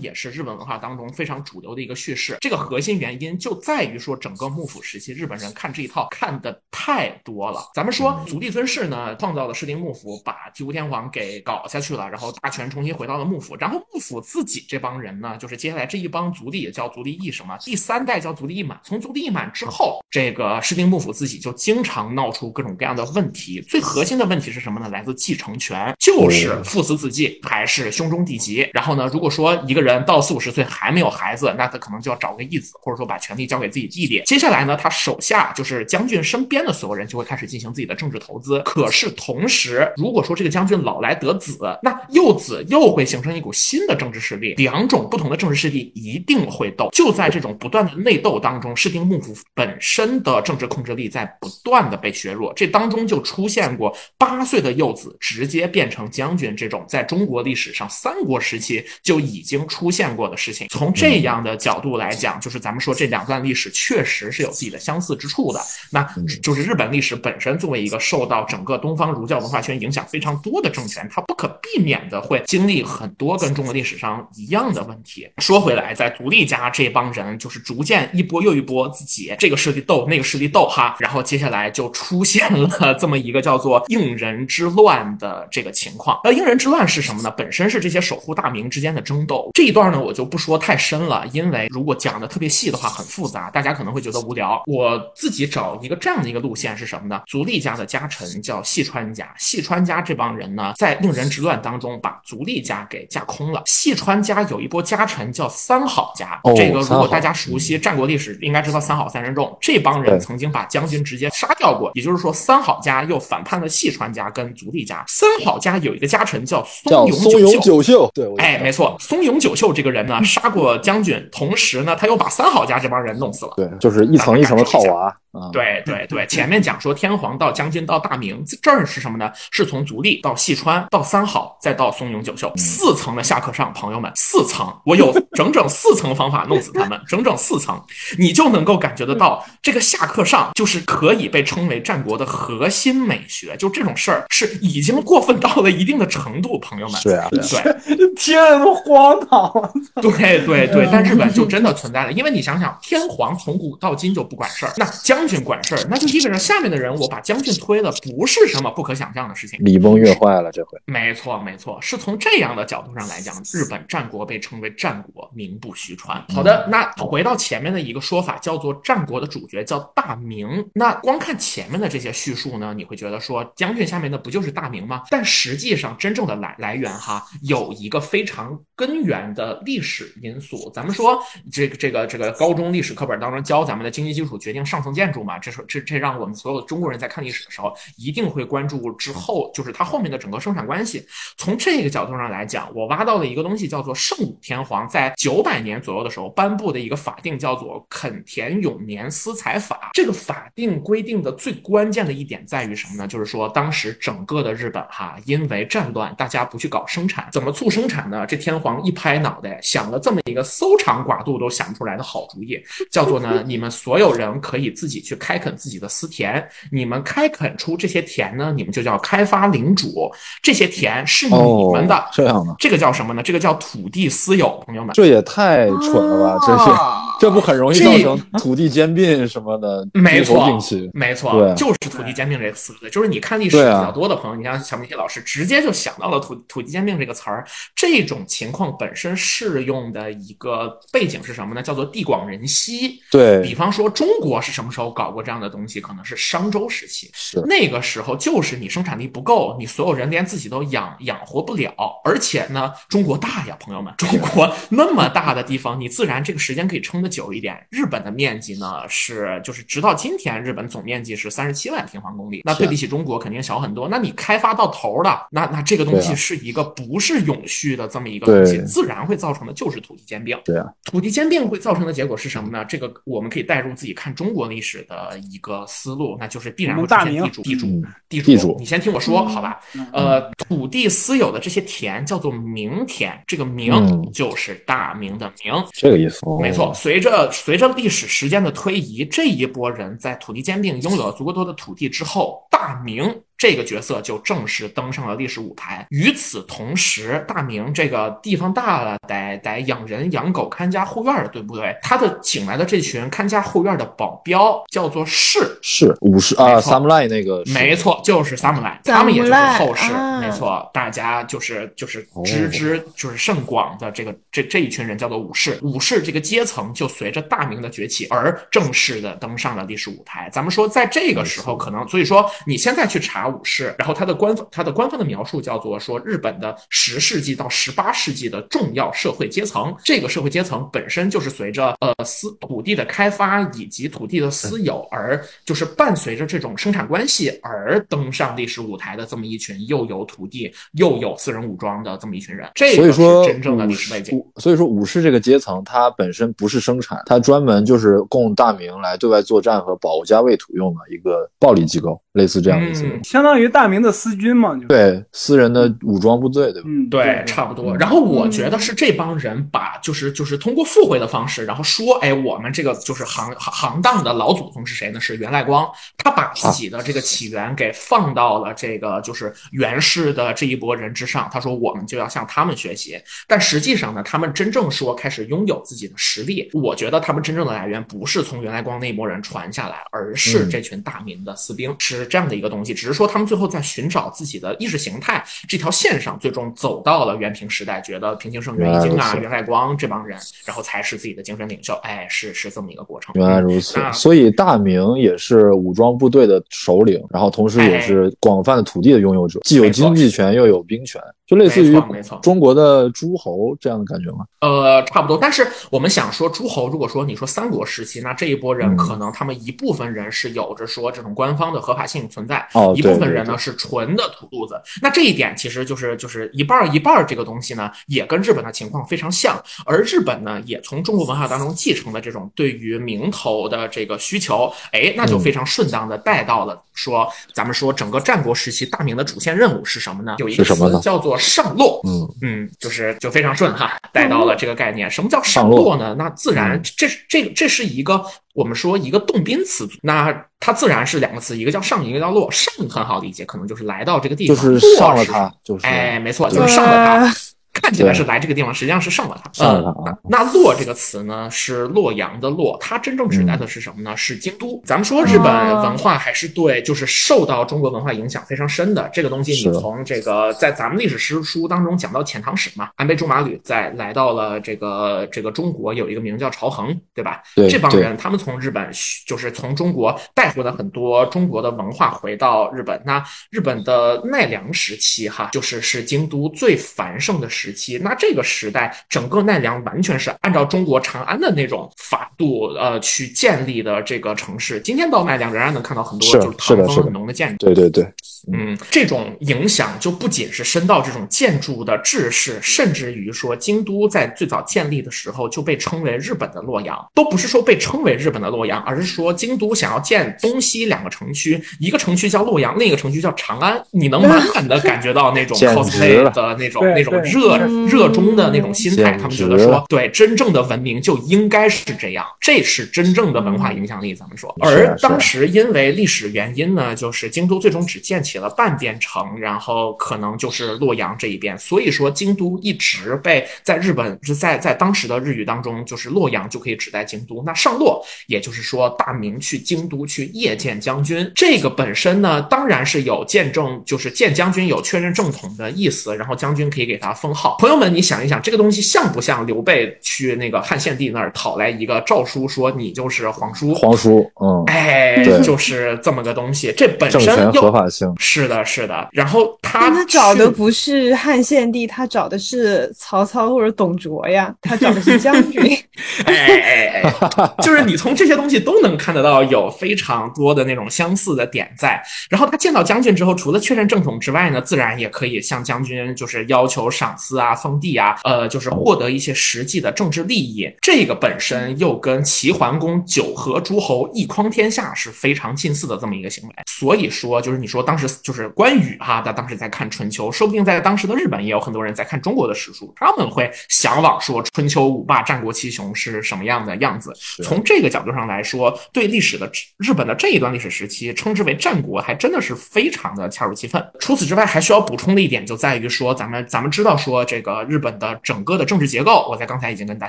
也是日本文化当中非常主流的一个叙事。这个核心原因就在于说，整个幕府时期日本人看这一套看的太多了。咱们说足利尊氏呢创造了室町幕府，把醍醐天皇给搞下去了，然后大权重新回到了幕府，然后幕府自己这帮人呢，就是接下来这一帮足利也叫足利义什么，第三代叫足利义满。从足利义满之后，这个室町幕府自己就经常闹出各种各样的问题。最核心的问题是什么呢？来自继承权，就是父死子继还是兄终弟及。然后呢，如果说一个人到四五十岁还没有孩子，那他可能就要找个义子，或者说把权力交给自己弟弟。接下来呢，他手下就是将军身边的所有人就会开始进行自己的政治投资。可是同时，如果说这个将军老来得子，那幼子又会形成一股新的政治势力，两种不同的政治势力一定会斗。就在这种不断的内斗当中，室町幕府本身的政治控制力在不断的被削弱。这当中就出现过八岁的幼子直接变成将军这种，在中国历史上三国时期就已经出现过的事情。从这样的角度来讲，就是咱们说这两段历史确实是有自己的相似之处的。那就是日本历史本身作为一个受到整个东方儒教文化圈影响非常多的政权，它不可避免的会经历很多跟中国历史上一样的问题。说回来，在独立家这帮人就是逐渐一波又一波自己这个势力斗那个势力斗哈，然后接下来就出现了这么一个叫做应人之乱的这个情况。那应人之乱是什么呢？本身是这些守护大名之间的争斗。这一段呢，我就不说太深了，因为如果讲的特别细的话，很复杂，大家可能会觉得无聊。我自己找一个这样的一个路线是什么呢？足利家的家臣叫细川家，细川家这帮人呢，在应人之乱当中把足利家给架空了。细川家有一波家臣叫三好家，这个如果大家熟悉战国历史，应该知道三好三人众。这帮人曾经把将军直接杀掉过，也就是说，三好家又反叛了细川家跟足利家。三好家有一个家臣叫松永久秀，对，哎，没错，松永久秀这个人呢，杀过将军，同时呢，他又把三好家这帮人弄死了。对，就是一层一层的套娃。对对对，前面讲说天皇到将军到大明，这儿是什么呢？是从足利到细川到三好，再到松永久秀，四层的下课上，朋友们，四层，我有整整四层方法弄死他们，整整四层，你就能够感觉得到，这个下课上就是可以被称为战国的核心美学，就这种事儿是已经过分到了一定的程度，朋友们。对啊，对，天都荒唐了。对对对，但日本就真的存在了，因为你想想，天皇从古到今就不管事儿，那将军管事儿，那就意味着下面的人我把将军推了，不是什么不可想象的事情。礼崩乐坏了，这回。没错没错，是从这样的角度上来讲，日本战国被称为战国，名不虚传。好的，那回到前面的一个说法，叫做战国的主角叫大明。那光看前面的这些叙述呢，你会觉得说将军下面的不就是大明吗？但实际上真正的来来源哈，有一个非常根源的历史因素。咱们说这个这个这个高中历史课本当中教咱们的经济基础决定上层建筑嘛，这是这这让我们所有中国人在看历史的时候一定会关注之后就是它后面的整个生产关系。从这个角度上来讲，我挖到了一个东西，叫做圣武天皇在九百年左右的时候颁布的一个法定，叫做垦田永年私财法。这个法定规定的最关键的一点在于什么呢？就是说当时整个的日本哈，因为战乱，大家不去搞生产，怎么促生产呢？这天皇一拍脑袋，想了这么一个搜肠刮肚都想不出来的好主意，叫做呢，你们所有人可以自己去开垦自己的私田，你们开垦出这些田呢，你们就叫开发领主，这些田是你们的。哦这样的，这个叫什么呢？这个叫土地私有，朋友们。这也太蠢了吧！这是啊 这不很容易这造成土地兼并什么的，没错。没错，就是土地兼并这个词。就是你看历史比较多的朋友，你像小明老师，直接就想到了土土地兼并这个词儿。这种情况本身适用的一个背景是什么呢？叫做地广人稀。对比，方说，中国是什么时候搞过这样的东西？可能是商周时期。是那个时候就是你生产力不够，你所有人连自己都养养活不了，而且呢，中国大呀，朋友们，中国那么大的地方，你自然这个时间可以撑得久一点。日本的面积呢是就是直到今天，日本总面积是三十七万平方公里，那对比起中国肯定小很多。那你开发到头了，那那这个东西是一个不是永续的这么一个东西，对自然会造成的就是土地兼并。对啊，土地兼并会造成的结果是什么呢？这个我们可以带入自己看中国历史的一个思路，那就是必然会出现地主、地主嗯、地主。地主你先听我说，好吧？嗯呃，土地私有的这些田叫做名田，这个明嗯就是大明的明。这个意思。没错，随随着随着历史时间的推移，这一波人在土地兼并拥有了足够多的土地之后，大明。这个角色就正式登上了历史舞台。与此同时，大明这个地方大了，得得养人养狗看家护院的，对不对？他的请来的这群看家护院的保镖叫做士，是武士啊，samurai 那个，没错，就是 samurai，他们也就是后世，没错，大家就是就是知之就是甚广的这个这这一群人叫做武士，武士这个阶层就随着大明的崛起而正式的登上了历史舞台。咱们说，在这个时候，可能所以说你现在去查。武士，然后他的官方他的官方的描述叫做说日本的十世纪到十八世纪的重要社会阶层，这个社会阶层本身就是随着呃私土地的开发以及土地的私有而就是伴随着这种生产关系而登上历史舞台的这么一群又有土地又有私人武装的这么一群人，这个是真正的历史背景。所以说武士这个阶层它本身不是生产，它专门就是供大明来对外作战和保家卫土用的一个暴力机构，类似这样的意思。相当于大明的私军嘛，就对私人的武装部队，对吧？嗯，对，差不多。然后我觉得是这帮人把，就是就是通过附会的方式，然后说，哎，我们这个就是行行行当的老祖宗是谁呢？是袁赖光。他把自己的这个起源给放到了这个就是袁氏的这一波人之上。他说，我们就要向他们学习。但实际上呢，他们真正说开始拥有自己的实力，我觉得他们真正的来源不是从袁赖光那一波人传下来，而是这群大明的私兵，是这样的一个东西。只是说他们最后。在寻找自己的意识形态这条线上，最终走到了元平时代，觉得平清盛、袁一经啊、袁赖光这帮人，然后才是自己的精神领袖。哎，是是这么一个过程。原来如此，所以大明也是武装部队的首领，然后同时也是广泛的土地的拥有者，既有经济权又有兵权。就类似于中国的诸侯这样的感觉吗？呃，差不多。但是我们想说，诸侯如果说你说三国时期，那这一波人可能他们一部分人是有着说这种官方的合法性存在，一部分人呢是纯的土肚子。那这一点其实就是就是一半一半这个东西呢，也跟日本的情况非常像。而日本呢，也从中国文化当中继承了这种对于名头的这个需求，哎，那就非常顺当的带到了说，咱们说整个战国时期大明的主线任务是什么呢？有一个词叫做。上洛，嗯嗯，就是就非常顺哈，带到了这个概念。什么叫上洛呢？那自然，这这这是一个我们说一个动宾词组，那它自然是两个词，一个叫上，一个叫落。上很好理解，可能就是来到这个地方，就是上了它，就是哎，没错，就是上了它。看起来是来这个地方，实际上是上了它。嗯，那“洛”这个词呢，是洛阳的“洛”，它真正指代的是什么呢？是京都。咱们说日本文化还是对，就是受到中国文化影响非常深的这个东西。你从这个在咱们历史诗书当中讲到遣唐使嘛，安倍驻马吕在来到了这个这个中国，有一个名叫朝衡，对吧？对，这帮人他们从日本就是从中国带回了很多中国的文化回到日本。那日本的奈良时期哈，就是是京都最繁盛的时。时期，那这个时代，整个奈良完全是按照中国长安的那种法度，呃，去建立的这个城市。今天到奈良，仍然能看到很多就是唐风很浓的建筑。对对对，嗯，这种影响就不仅是深到这种建筑的制式，甚至于说京都在最早建立的时候就被称为日本的洛阳，都不是说被称为日本的洛阳，而是说京都想要建东西两个城区，一个城区叫洛阳，另一个城区叫长安。你能满满的感觉到那种 cosplay 的那种那种热。热衷的那种心态，他们觉得说，对真正的文明就应该是这样，这是真正的文化影响力。咱们说，而当时因为历史原因呢，就是京都最终只建起了半边城，然后可能就是洛阳这一边，所以说京都一直被在日本是在在当时的日语当中，就是洛阳就可以指代京都。那上洛，也就是说大明去京都去谒见将军，这个本身呢，当然是有见证，就是见将军有确认正统的意思，然后将军可以给他封号。朋友们。你想一想，这个东西像不像刘备去那个汉献帝那儿讨来一个诏书，说你就是皇叔？皇叔，嗯，哎，就是这么个东西。这本身合法性是的，是的。然后他他找的不是汉献帝，他找的是曹操或者董卓呀，他找的是将军。哎哎哎，就是你从这些东西都能看得到有非常多的那种相似的点在。然后他见到将军之后，除了确认正统之外呢，自然也可以向将军就是要求赏赐啊。封地啊，呃，就是获得一些实际的政治利益，这个本身又跟齐桓公九合诸侯一匡天下是非常近似的这么一个行为。所以说，就是你说当时就是关羽哈，他当时在看春秋，说不定在当时的日本也有很多人在看中国的史书，他们会向往说春秋五霸、战国七雄是什么样的样样子。从这个角度上来说，对历史的日本的这一段历史时期，称之为战国，还真的是非常的恰如其分。除此之外，还需要补充的一点就在于说，咱们咱们知道说，这个日本的整个的政治结构，我在刚才已经跟大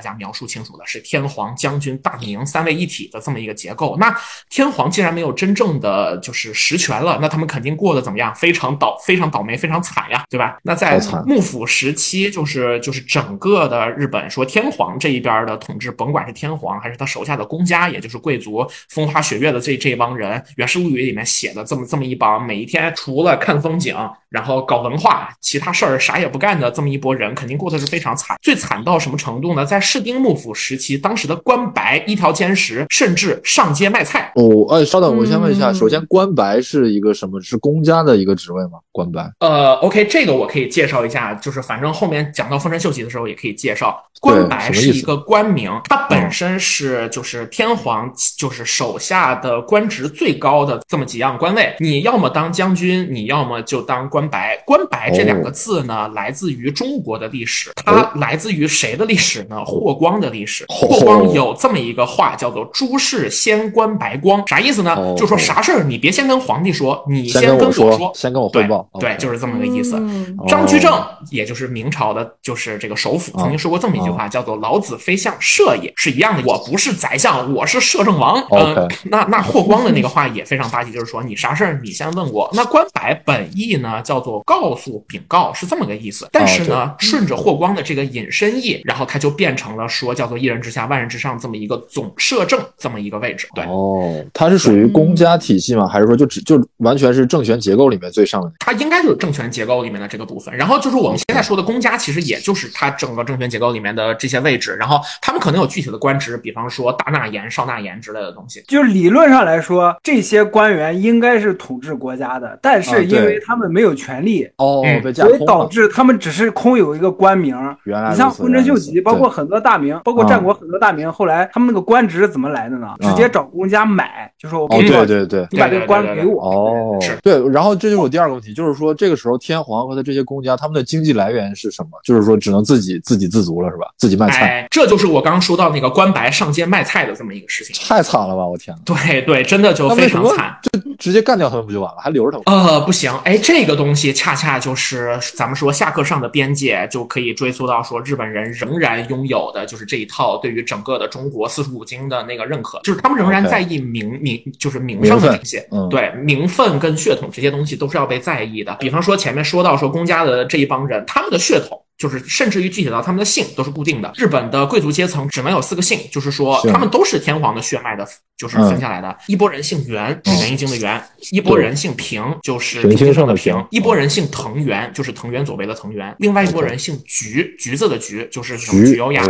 家描述清楚了，是天皇、将军、大明三位一体的这么一个结构。那天皇既然没有真正的就是实权了，那他们肯定过得怎么样？非常倒，非常倒霉，非常惨呀，对吧？那在幕府时期，就是就是整个的日本，说天皇这一边的统治，甭管是天皇还是他手下的公家，也就是贵族、风花雪月的这这帮人，《源氏物语》里面写的这么这么一帮，每一天除了看风景，然后搞文化，其他事儿啥也不干的这么一拨人，肯定过得是非常惨。最惨到什么程度呢？在室町幕府时期，当时的官白一条坚实，甚至上街卖菜。哦，哎，稍等，我先问一下，首先官白是一个什么？是公家的一个职位吗？官白？呃，OK，这个我可以介绍一下，就是反正后面讲到丰臣秀吉的时候也可以介绍。官白是一个官名，它本身是就是天皇就是手下的官职最高的这么几样官位，你要么当将军，你要么就当官白。官白这两个字呢，来自于中国的历史，它来自于谁的历史呢？霍光的历史。霍光有这么一个话，叫做“诸事先观白光”，啥意思呢？就说啥事儿你别先跟皇帝说，你先跟我说，先跟我汇报。对，就是这么个意思。张居正，也就是明朝的，就是这个首辅，曾经说过这么一句。话叫做“老子非相射也”，是一样的。我不是宰相，我是摄政王。嗯，那那霍光的那个话也非常霸气，就是说你啥事儿你先问我。那官白本意呢叫做告诉、禀告，是这么个意思。但是呢，顺着霍光的这个引申义，然后他就变成了说叫做一人之下万人之上这么一个总摄政这么一个位置。对，哦，他是属于公家体系吗？还是说就只就完全是政权结构里面最上的？他应该就是政权结构里面的这个部分。然后就是我们现在说的公家，其实也就是他整个政权结构里面的这些位置。然后他们可能有具体的官职，比方说大纳言、少纳言之类的东西。就理论上来说，这些官员应该是统治国家的，但是因为他们没有权利哦，所以导致他们只是空有一个官名。原来你像丰臣秀吉，包括很多大名，包括战国很多大名，后来他们那个官职怎么来的呢？直接找公家买，就说我给你，对对对，你把这个官给我。哦，对。然后这就是我第二个问题，就是说这个时候天皇和他这些公家，他们的经济来源是什么？就是说只能自己自给自足了，是吧？自己卖菜。这就是我刚刚说到那个官白上街卖菜的这么一个事情，太惨了吧！我天，对对，真的就非常惨，就直接干掉他们不就完了，还留着他们？呃，不行，哎，这个东西恰恰就是咱们说下课上的边界，就可以追溯到说日本人仍然拥有的就是这一套对于整个的中国四书五经的那个认可，就是他们仍然在意名名，就是名上的东西，对名分跟血统这些东西都是要被在意的。比方说前面说到说公家的这一帮人，他们的血统。就是甚至于具体到他们的姓都是固定的。日本的贵族阶层只能有四个姓，就是说他们都是天皇的血脉的，就是分下来的。一波人姓源，是元一经的源；一波人姓平，就是平清盛的平；一波人姓藤原，就是藤原左为的藤原；另外一波人姓菊，橘子的橘，就是什么菊有雅。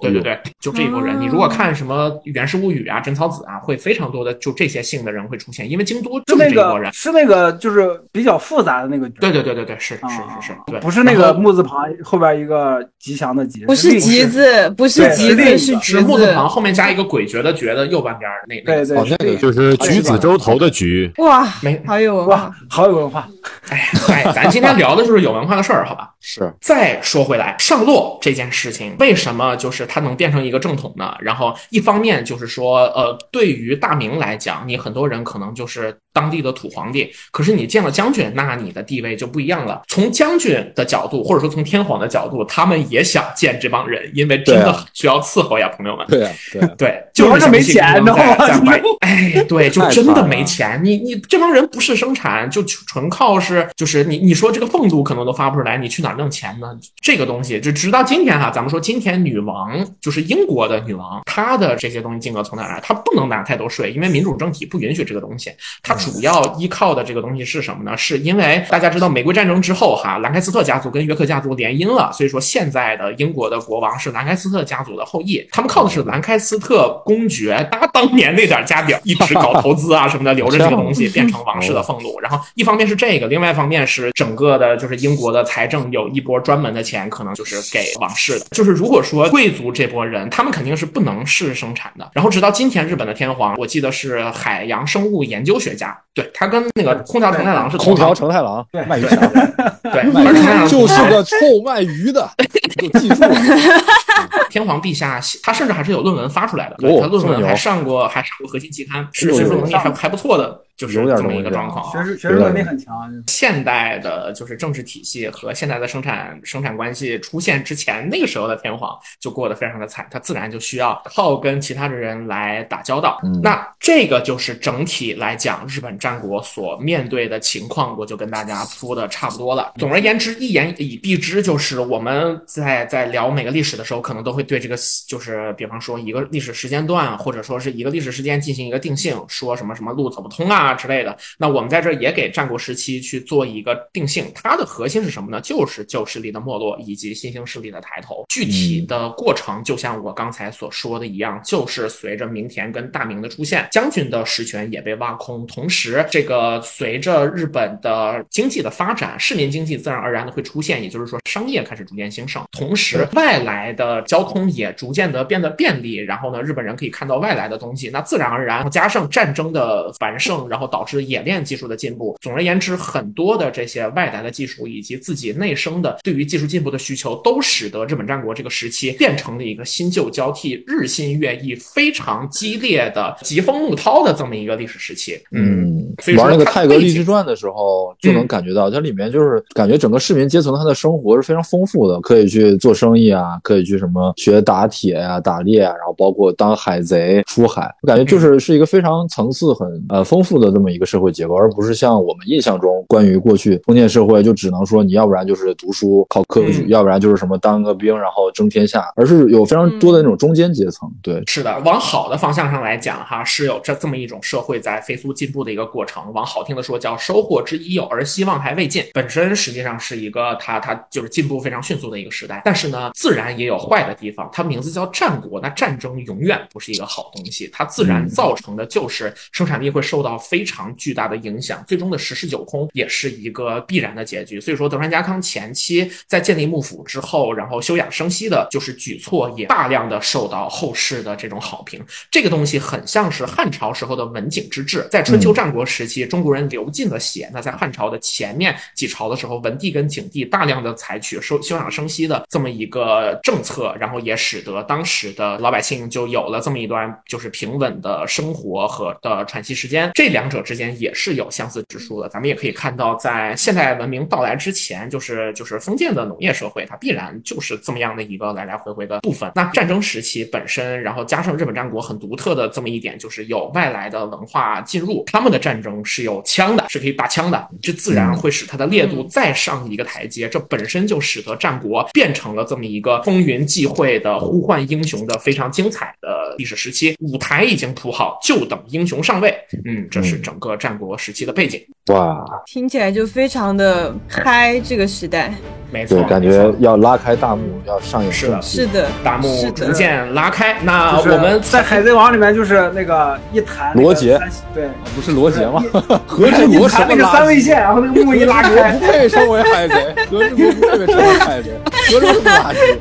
对对对，就这一波人。你如果看什么《源氏物语》啊、《贞操子》啊，会非常多的就这些姓的人会出现，因为京都就是这一拨人。是那个就是比较复杂的那个。对对对对对，是是是是，对，不是那个木字旁。后边一个吉祥的吉，不是吉字，不是吉字，是橘木字旁，后面加一个鬼觉的觉的右半边那那个，那个就是橘子洲头的橘。哇，没好有文化，好有文化。哎哎，咱今天聊的就是有文化的事儿，好吧？是。再说回来，上洛这件事情，为什么就是它能变成一个正统呢？然后一方面就是说，呃，对于大明来讲，你很多人可能就是当地的土皇帝，可是你见了将军，那你的地位就不一样了。从将军的角度，或者说从天皇的角度，他们也想见这帮人，因为真的需要伺候呀，朋友们。对对对，就是没钱，知道吗？哎，对，就真的没钱。你你这帮人不是生产，就纯靠是，就是你你说这个俸禄可能都发不出来，你去哪儿弄钱呢？这个东西就直到今天哈，咱们说今天女王就是英国的女王，她的这些东西金额从哪来？她不能拿太多税，因为民主政体不允许这个东西。她主要依靠的这个东西是什么呢？是因为大家知道玫瑰战争之后哈，兰开斯特家族跟约克家族联姻了，所以说现在的英国的国王是兰开斯特家族的后裔，他们靠的是兰开斯特公爵他当年那点家底，一直搞投资啊什么的，留着这个东西变成王室的俸禄。然后一方面是这个，另外一方面是整个的，就是英国的财政有一波专门的钱，可能就是给王室的。就是如果说贵族这波人，他们肯定是不能是生产的。然后直到今天，日本的天皇，我记得是海洋生物研究学家，对他跟那个空调承太郎是空调承太郎对卖鱼强，对，卖而承太郎鱼就是个臭卖鱼的，就记住了。天皇陛下，他甚至还是有论文发出来的，哦对他论文还上过，还上过核心期刊，是学术能力还还不错的，就是这么一个状况。学术学术能力很强。现代的就是政治体系和现代的生产生产关系出现之前，那个时候的天皇就过得非常的惨，他自然就需要靠跟其他的人来打交道。嗯那这个就是整体来讲日本战国所面对的情况，我就跟大家铺的差不多了。总而言之，一言以蔽之，就是我们在在聊每个历史的时候，可能都会对这个就是比方说一个历史时间段，或者说是一个历史时间进行一个定性，说什么什么路走不通啊之类的。那我们在这儿也给战国时期去做一个定性，它的核心是什么呢？就是旧势力的没落以及新兴势力的抬头。具体的过程，就像我刚才所说的一样，就是随着明田跟大明的出现，将军的实权也被挖空，同时这个随着日本的经济的发展，市民经济自然而然的会出现，也就是说商业开始逐渐兴盛，同时外来的交通也逐渐的变得便利，然后呢，日本人可以看到外来的东西，那自然而然加上战争的繁盛，然后导致冶炼技术的进步。总而言之，很多的这些外来的技术以及自己内生的对于技术进步的需求，都使得日本战国这个时期变成了一个新旧交替、日新月异、非常激烈的疾风怒涛的这么一个历史时期。嗯所以，说玩那个《它泰格背景励志传》的时候，就能嗯感觉到它里面就是感觉整个市民阶层他的生活是非常丰富的，可以去做生意啊，可以去什么学打铁呀、打猎啊，然后包括当海贼出海，我感觉就是是一个非常层次很呃丰富的这么一个社会结构，而不是像我们印象中关于过去封建社会就只能说你要不然就是读书考科举，要不然就是什么当个兵然后争天下，而是有非常多的那种中间阶层。对，是的，往好的方向上来讲，哈，是有这这么一种社会在飞速进步的一个过程。往好听的说，叫收获之已有，而希望还未尽。本身是实际上是一个它它就是进步非常迅速的一个时代。但是呢，自然也有坏的地方。它名字叫战国，那战争永远不是一个好东西，它自然造成的就是生产力会受到非常巨大的影响，最终的十室九空也是一个必然的结局。所以说，德川家康前期在建立幕府之后，然后休养生息的就是举措，也大量的受到后世的这种好评。这个东西很像是汉朝时候的文景之治，在春秋战国时期，中国人流尽了血。那在汉朝的前面几朝的时候，文帝跟景帝大量的采取收休养生息的这么一个政策，然后也使得当时的老百姓就有了这么一段就是平稳的生活和的喘息时间。这两者之间也是有相似之处的。咱们也可以看到，在现代文明到来之前，就是就是封建的农业社会，它必然就是这么样的一个来来回回的部分。那战争时期本身，然后加上日本战国很独特的这么一点，就是有外来的文化进入，他们的战争是有枪的，是可以打枪的，这自然会使它的烈度再上一个台阶。这本身就使得战国变成了这么一个风云际会的呼唤英雄的非常精彩的历史时期。舞台已经铺好，就等英雄上位。嗯，这是整个战国时期的背景。哇，听起来就非常的嗨，这个时代。没错对，，感觉要拉开大幕，要上演是的正戏是的，大幕，逐渐拉开。那我们在《海贼王》里面就是那个一弹罗杰。对，不是罗杰吗？何志国什么弹那个三位？线，然后那个幕一拉开。不，配称为海贼，何志国不配称为海贼，何志国是垃圾，对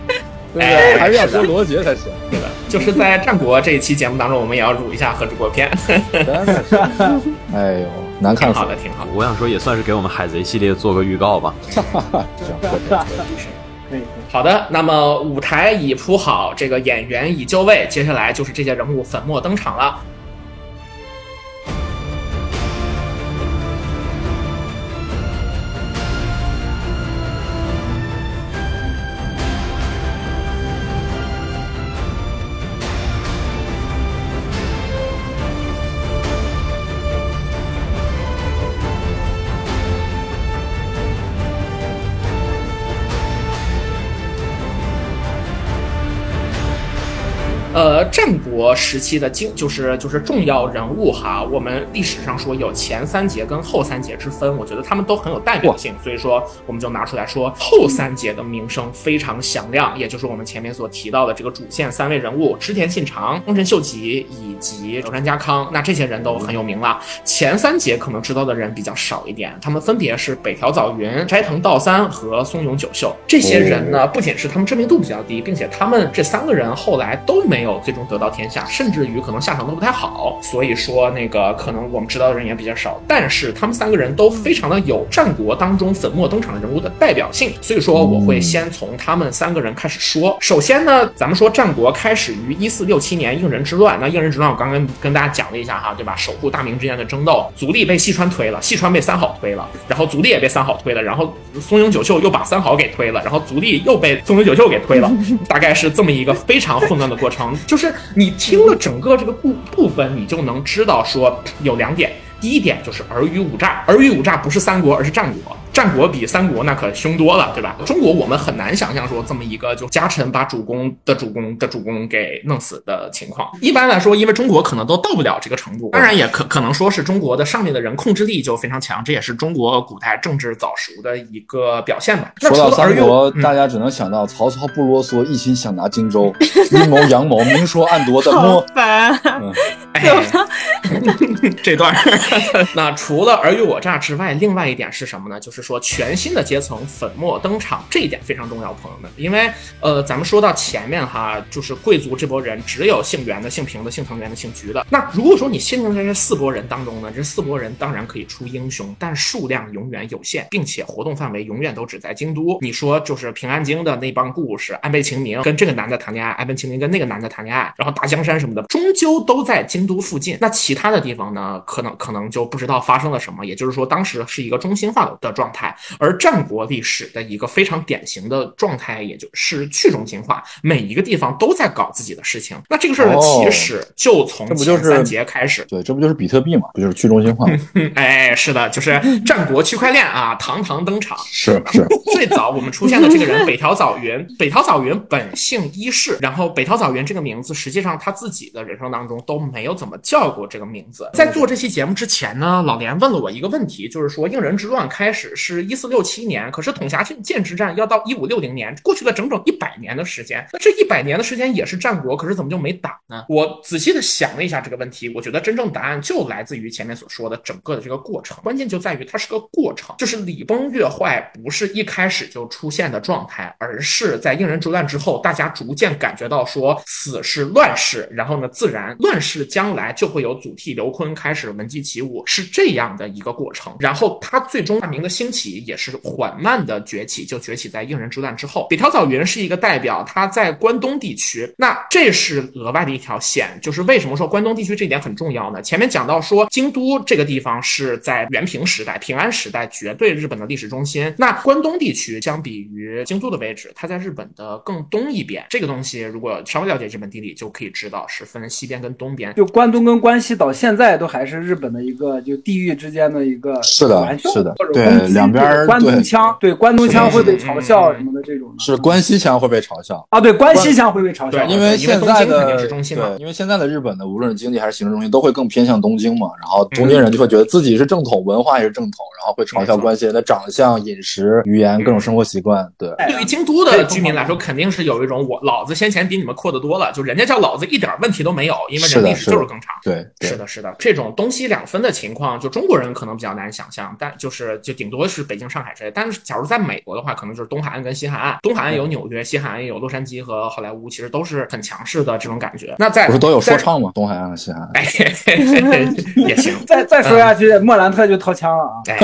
不对？哎还是要说罗杰才行。这个就是在战国这一期节目当中，我们也要辱一下何志国篇，真的是，哎呦，难看死了。挺好的，挺好的。我想说也算是给我们海贼系列做个预告吧。好的，那么舞台已铺好，这个演员已就位，接下来就是这些人物粉墨登场了。国时期的经就是就是重要人物哈，我们历史上说有前三节跟后三节之分，我觉得他们都很有代表性，所以说我们就拿出来说后三节的名声非常响亮，也就是我们前面所提到的这个主线三位人物织田信长、丰臣秀吉以及德川家康，那这些人都很有名了。前三节可能知道的人比较少一点，他们分别是北条早云、斋藤道三和松永久秀。这些人呢，不仅是他们知名度比较低，并且他们这三个人后来都没有最终得到天下，甚至于可能下场都不太好。所以说那个可能我们知道的人也比较少，但是他们三个人都非常的有战国当中粉墨登场人物的代表性。所以说我会先从他们三个人开始说。首先呢，咱们说战国开始于一四六七年应人之乱。那应人之乱我刚刚跟大家讲了一下哈，对吧？守护大明之间的争斗，足利被细川推了，细川被三好推了，然后足利也被三好推了，然后松永久秀又把三好给推了，然后足利又被松永久秀给推了，大概是这么一个非常混乱的过程。就是你听了整个这个部部分，你就能知道说有两点。第一点就是尔虞我诈，尔虞我诈不是三国，而是战国。战国比三国那可凶多了，对吧？中国我们很难想象说这么一个就家臣把主公的主公的主公给弄死的情况。一般来说，因为中国可能都到不了这个程度，当然也可可能说是中国的上面的人控制力就非常强，这也是中国古代政治早熟的一个表现吧。说到三国，嗯大家只能想到曹操不啰嗦，一心想拿荆州，阴谋阳谋，明说暗夺的好摸。烦啊！哎，这段儿 那除了尔虞我诈之外，另外一点是什么呢？就是说全新的阶层粉墨登场，这一点非常重要，朋友们。因为呃，咱们说到前面哈，就是贵族这波人只有姓袁的、姓平的、姓藤原的、姓菊的。那如果说你限定在这四波人当中呢，这四波人当然可以出英雄，但数量永远有限，并且活动范围永远都只在京都。你说就是平安京的那帮故事，安倍晴明跟这个男的谈恋爱，安倍晴明跟那个男的谈恋爱，然后大江山什么的，终究都在京都附近。那其他的地方呢，可能可能就不知道发生了什么。也就是说，当时是一个中心化的的状态，而战国历史的一个非常典型的状态，也就是去中心化，每一个地方都在搞自己的事情。那这个事儿的起始就从这不就是前三节开始。对，这不就是比特币嘛？不就是去中心化 哎，是的，就是战国区块链啊，堂堂登场。是是，最早我们出现的这个人北条早云，北条早云本姓伊势，然后北条早云这个名字，实际上他自己的人生当中都没有怎么叫过这个名字。在做这期节目之前呢，老连问了我一个问题，就是说应人之乱开始是一四六七年，可是统辖建之战要到一五六零年，过去了整整一百年的时间。那这一百年的时间也是战国，可是怎么就没打呢？我仔细的想了一下这个问题，我觉得真正答案就来自于前面所说的整个的这个过程，关键就在于它是个过程，就是礼崩乐坏不是一开始就出现的状态，而是在应人之乱之后，大家逐渐感觉到说此是乱世，然后呢，自然乱世将来就会有祖逖刘琨开始闻鸡起舞，是这样的一个过程。然后他最终大明的兴起也是缓慢的崛起，就崛起在应人之乱之后。北条早云是一个代表，他在关东地区，那这是额外的一条线，就是为什么说关东地区这一点很重要呢？前面讲到说京都这个地方是在元平时代、平安时代绝对日本的历史中心，那关东地区相比于京都的位置，它在日本的更东一边。这个东西如果稍微了解日本地理，就可以知道是分西边跟东边。就关东跟关西到现在都还是日本的一个就地域之间的一个是的是的对两边儿关东腔，对关东腔会被嘲笑什么的这种的是关西腔会被嘲笑。啊，对关西腔会被嘲笑对，因为现在的定是中心嘛对，因为现在的日本的无论是经济还是行政中心，都会更偏向东京嘛。然后东京人就会觉得自己是正统，文化也是正统，然后会嘲笑关西人的长相、饮食、语言、各种生活习惯。对，对于京都的居民来说，肯定是有一种我老子先前比你们阔得多了，就人家叫老子一点问题都没有，因为人历史就是更长。对是的，是的，这种东西两分的情况，就中国人可能比较难想象，但就是就顶多是北京、上海之类。但是假如在美国的话，可能就是东海岸跟西海岸，东海岸有纽约，西海岸有洛杉矶和好莱坞，其实都是很强势的这种感觉。那在不是都有说唱吗？东海岸和西海岸。也行。再再说下去，莫兰特就掏枪了啊！哎，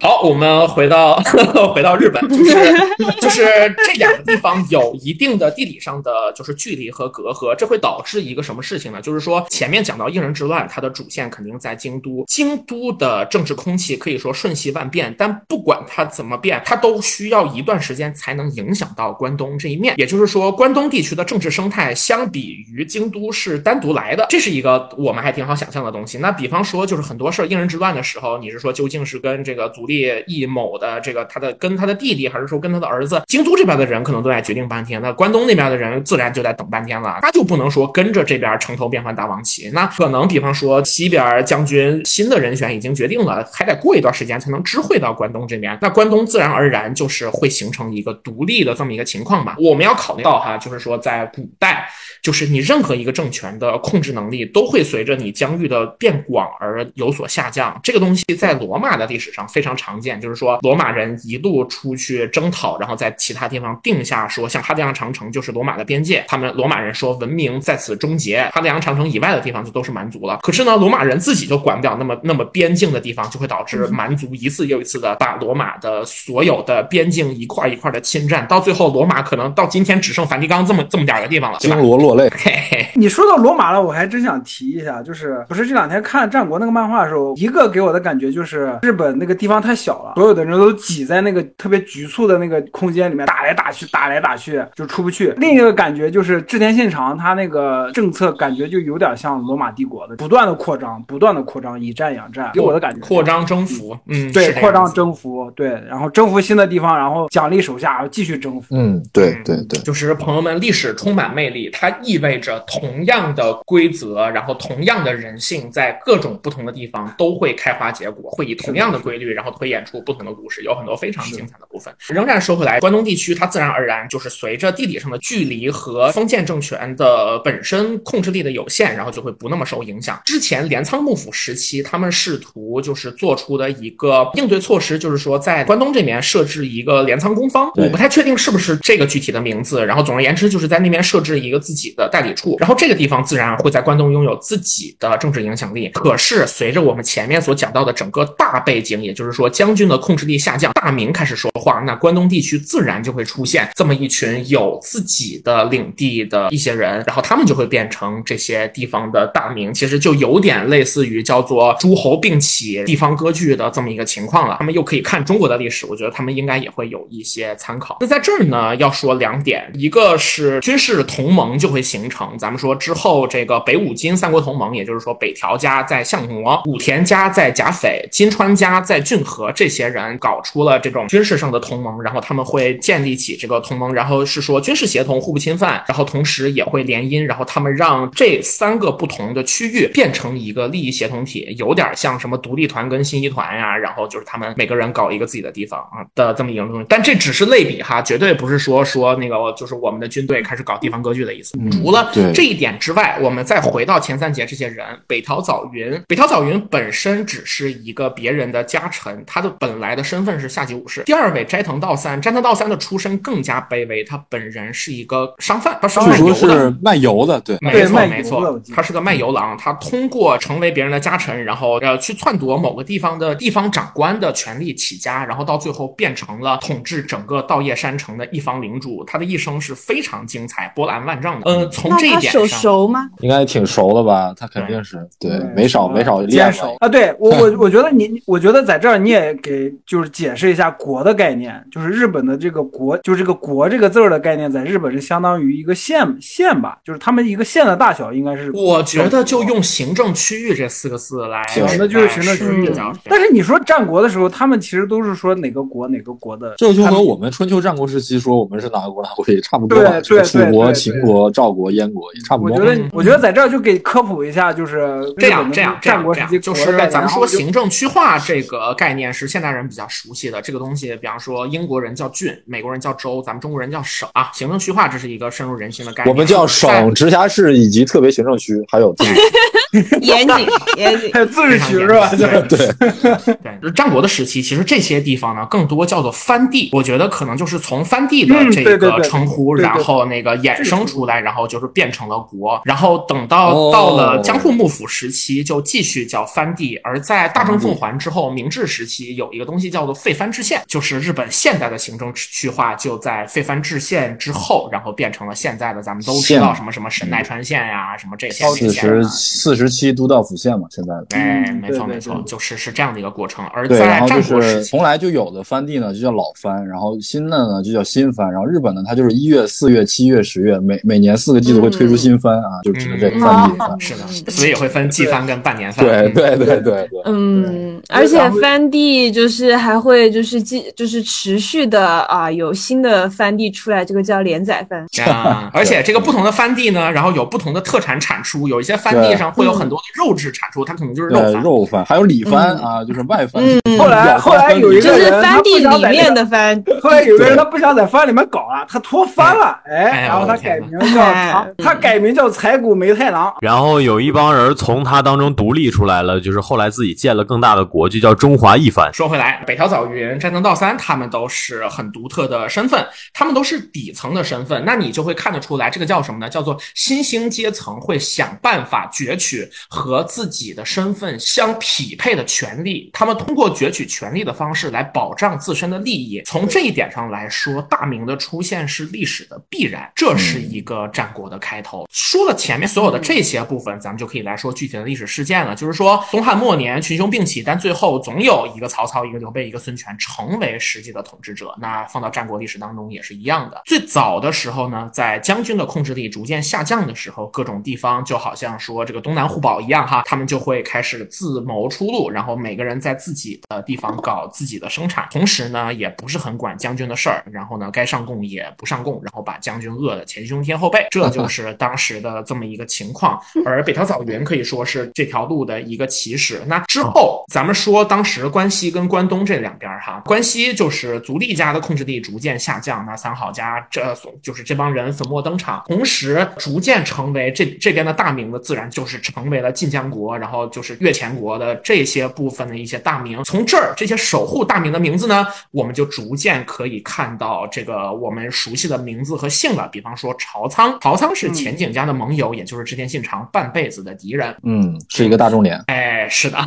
好，我们回到 回到日本，就是就是这两个地方有一定的地理上的就是距离和隔阂，这会导致一个什么事情呢？就是说前面讲到应人之乱，它的主线肯定在京都，京都的政治空气可以说瞬息万变，但不管它怎么变，它都需要一段时间才能影响到关东这一面。也就是说，关东地区的政治生态相比于京都是单独来的，这是一个我们还挺好想象的东西。那比方说，就是很多事儿应人之乱的时候，你是说究竟是跟这个足利义某的这个他的跟他的弟弟，还是说跟他的儿子？京都这边的人可能都在决定半天，那关东那边的人自然就在等半天了，他就不能说跟着这边城头变换大王旗。那可能比方。说西边将军新的人选已经决定了，还得过一段时间才能知会到关东这边，那关东自然而然就是会形成一个独立的这么一个情况嘛。我们要考虑到哈，就是说在古代，就是你任何一个政权的控制能力都会随着你疆域的变广而有所下降。这个东西在罗马的历史上非常常见，就是说罗马人一路出去征讨，然后在其他地方定下说，像哈德良长城就是罗马的边界，他们罗马人说文明在此终结，哈德良长城以外的地方就都是蛮族了。可是呢，罗马人自己就管不了那么那么边境的地方，就会导致蛮族一次又一次的把罗马的所有的边境一块一块的侵占，到最后罗马可能到今天只剩梵蒂冈这么这么点儿个地方了，对金？罗落泪。嘿嘿，你说到罗马了，我还真想提一下，就是不是这两天看战国那个漫画的时候，一个给我的感觉就是日本那个地方太小了，所有的人都挤在那个特别局促的那个空间里面打来打去，打来打去就出不去。另一个感觉就是织田信长他那个政策感觉就有点像罗马帝国的，不断的扩张，不断的扩张，以战养战，给我的感觉扩张征服，嗯，对扩张子征服，对，然后征服新的地方，然后奖励手下，然后继续征服。嗯，对对对，就是朋友们，历史充满魅力，它意味着同样的规则，然后同样的人性，在各种不同的地方都会开花结果，会以同样的规律，然后推演出不同的故事，有很多非常精彩的部分。仍然说回来，关东地区它自然而然就是随着地理上的距离和封建政权的本身控制力的有限，然后就会不那么受影响。之前镰仓幕府时期，他们试图就是做出的一个应对措施，就是说在关东这边设置一个镰仓公方，我不太确定是不是这个具体的名字。然后总而言之，就是在那边设置一个自己的代理处，然后这个地方自然会在关东拥有自己的政治影响力。可是随着我们前面所讲到的整个大背景，也就是说将军的控制力下降，大明开始说话，那关东地区自然就会出现这么一群有自己的领地的一些人，然后他们就会变成这些地方的大名，其实就有点类似于叫做诸侯并起地方割据的这么一个情况了。他们又可以看中国的历史，我觉得他们应该也会有一些参考。那在这儿呢，要说两点，一个是军事同盟就会形成，咱们说之后这个北五金三国同盟，也就是说北条家在相模，武田家在甲斐，金川家在骏河，这些人搞出了这种军事上的同盟，然后他们会建立起这个同盟，然后是说军事协同，互不侵犯，然后同时也会联姻，然后他们让这三个不同的区域变成一个利益协同体，有点像什么独立团跟新一团呀，然后就是他们每个人搞一个自己的地方啊的这么一个东西，但这只是类比哈，绝对不是说说那个就是我们的军队开始搞地方割据的意思。除了这一点之外，我们再回到前三节这些人，北条早云，北条早云本身只是一个别人的家臣，他的本来的身份是下级武士。第二位斋藤道三，斋藤道三的出身更加卑微，他本人是一个商贩，他是据卖油的。说是卖油的，对，没错没错，他是个卖油郎，他通过成为别人的家臣，然后呃去篡夺某个地方的地方长官的权力起家，然后到最后变成了统治整个稻叶山城的一方领主。他的一生是非常精彩、波澜万丈的。呃，从这一点上，熟吗？应该挺熟的吧？他肯定是对，没少没少练熟啊！对我我我觉得你，我觉得在这儿你也给就是解释一下“国”的概念，就是日本的这个“国”，就是这个“国”这个字儿的概念，在日本是相当于一个县县吧，就是他们一个县的大小应该是。我觉得就用行政区域这四个字来是指代，那就是行政区域但是你说战国的时候，他们其实都是说哪个国哪个国的，这就和我们春秋战国时期说我们是哪个国哪个国也差不多吧？对对楚国、秦国、赵国、燕国也差不多。我觉得，我觉得在这儿就给科普一下，就是这样这样这样战国时期这样，就是咱们说行政区划这个概念是现代人比较熟悉的这个东西，比方说英国人叫郡，美国人叫州，咱们中国人叫省啊。行政区划这是一个深入人心的概念。我们叫省、直辖市以及特别行政区，还有自治区。严谨 严谨还。有自治区是吧？对对，对，战国的时期，其实这些地方呢，更多叫做藩地。我觉得可能就是从藩地的嗯这个称呼，然后那个衍生出来，然后就是变成了国。然后等到哦到了江户幕府时期，就继续叫藩地。而在大正奉还之后，明治时期有一个东西叫做废藩置县，就是日本现代的行政区划就在废藩置县之后，然后变成了现在的咱们都知道什么什么神奈川县呀，什么这些四十四十七都道府县嘛，现在的。哎，嗯没错没错，就是是这样的一个过程。而对，然在后就战国时期，是从来就有的藩地呢，就叫老藩，然后新的呢就叫新藩，然后日本呢，它就是一月、四月、七月、十月，每每年四个季度会推出新番啊，就指的这个藩地。是的，所以也会分季番跟半年番。对嗯对对对对，嗯，而且番地就是还会就是继就是持续的啊，有新的番地出来，这个叫连载番。啊，而且这个不同的番地呢，然后有不同的特产产出，有一些番地上会有很多的肉质产出，它可能就是肉饭。肉番，还有里番啊，就是外番。嗯后来后来有一就是个人，他地不想在里面的番，后来有个人他不想在番里面搞了，他脱番了，哎，哎然后他改名叫他改名叫柴谷梅太郎。然后有一帮人从他当中独立出来了，就是后来自己建了更大的国，就叫中华一番。说回来，北条早云、斋藤道三他们都是很独特的身份，他们都是底层的身份，那你就会看得出来，这个叫什么呢？叫做新兴阶层会想办法攫取和自己的身份相匹配的权利，他们通过攫取权利的方式来保障自身的利益。从这一点上来说，大明的出现是历史的必然，这是一个战国的开头。说了前面所有的这些部分，咱们就可以来说具体的历史事件了。就是说，东汉末年群雄并起，但最后总有一个曹操、一个刘备、一个孙权成为实际的统治者。那放到战国历史当中也是一样的。最早的时候呢，在将军的控制力逐渐下降的时候，各种地方就好像说这个东南互保一样哈，他们就会开始自谋出路，然后每个人在自己的地方搞自己的生产，同时呢，也不是很管将军的事儿，然后呢，该上供也不上供，然后把将军饿得前胸贴后背，这就 是当时的这么一个情况。而北条早云可以说是这条路的一个起始。那之后，咱们说当时关西跟关东这两边哈，关西就是足利家的控制力逐渐下降，那三好家这就是这帮人粉墨登场，同时逐渐成为这这边的大名的，自然就是成为了晋江国，然后就是越前国的这些部分的一些大名。从这儿这些守护大名的名字呢，我们就逐渐可以看到这个我们熟悉的名字和姓了。比方说朝仓，朝仓是前景家的盟友，也就是织田信长半辈子的敌人。嗯，是一个大众点，哎，是的，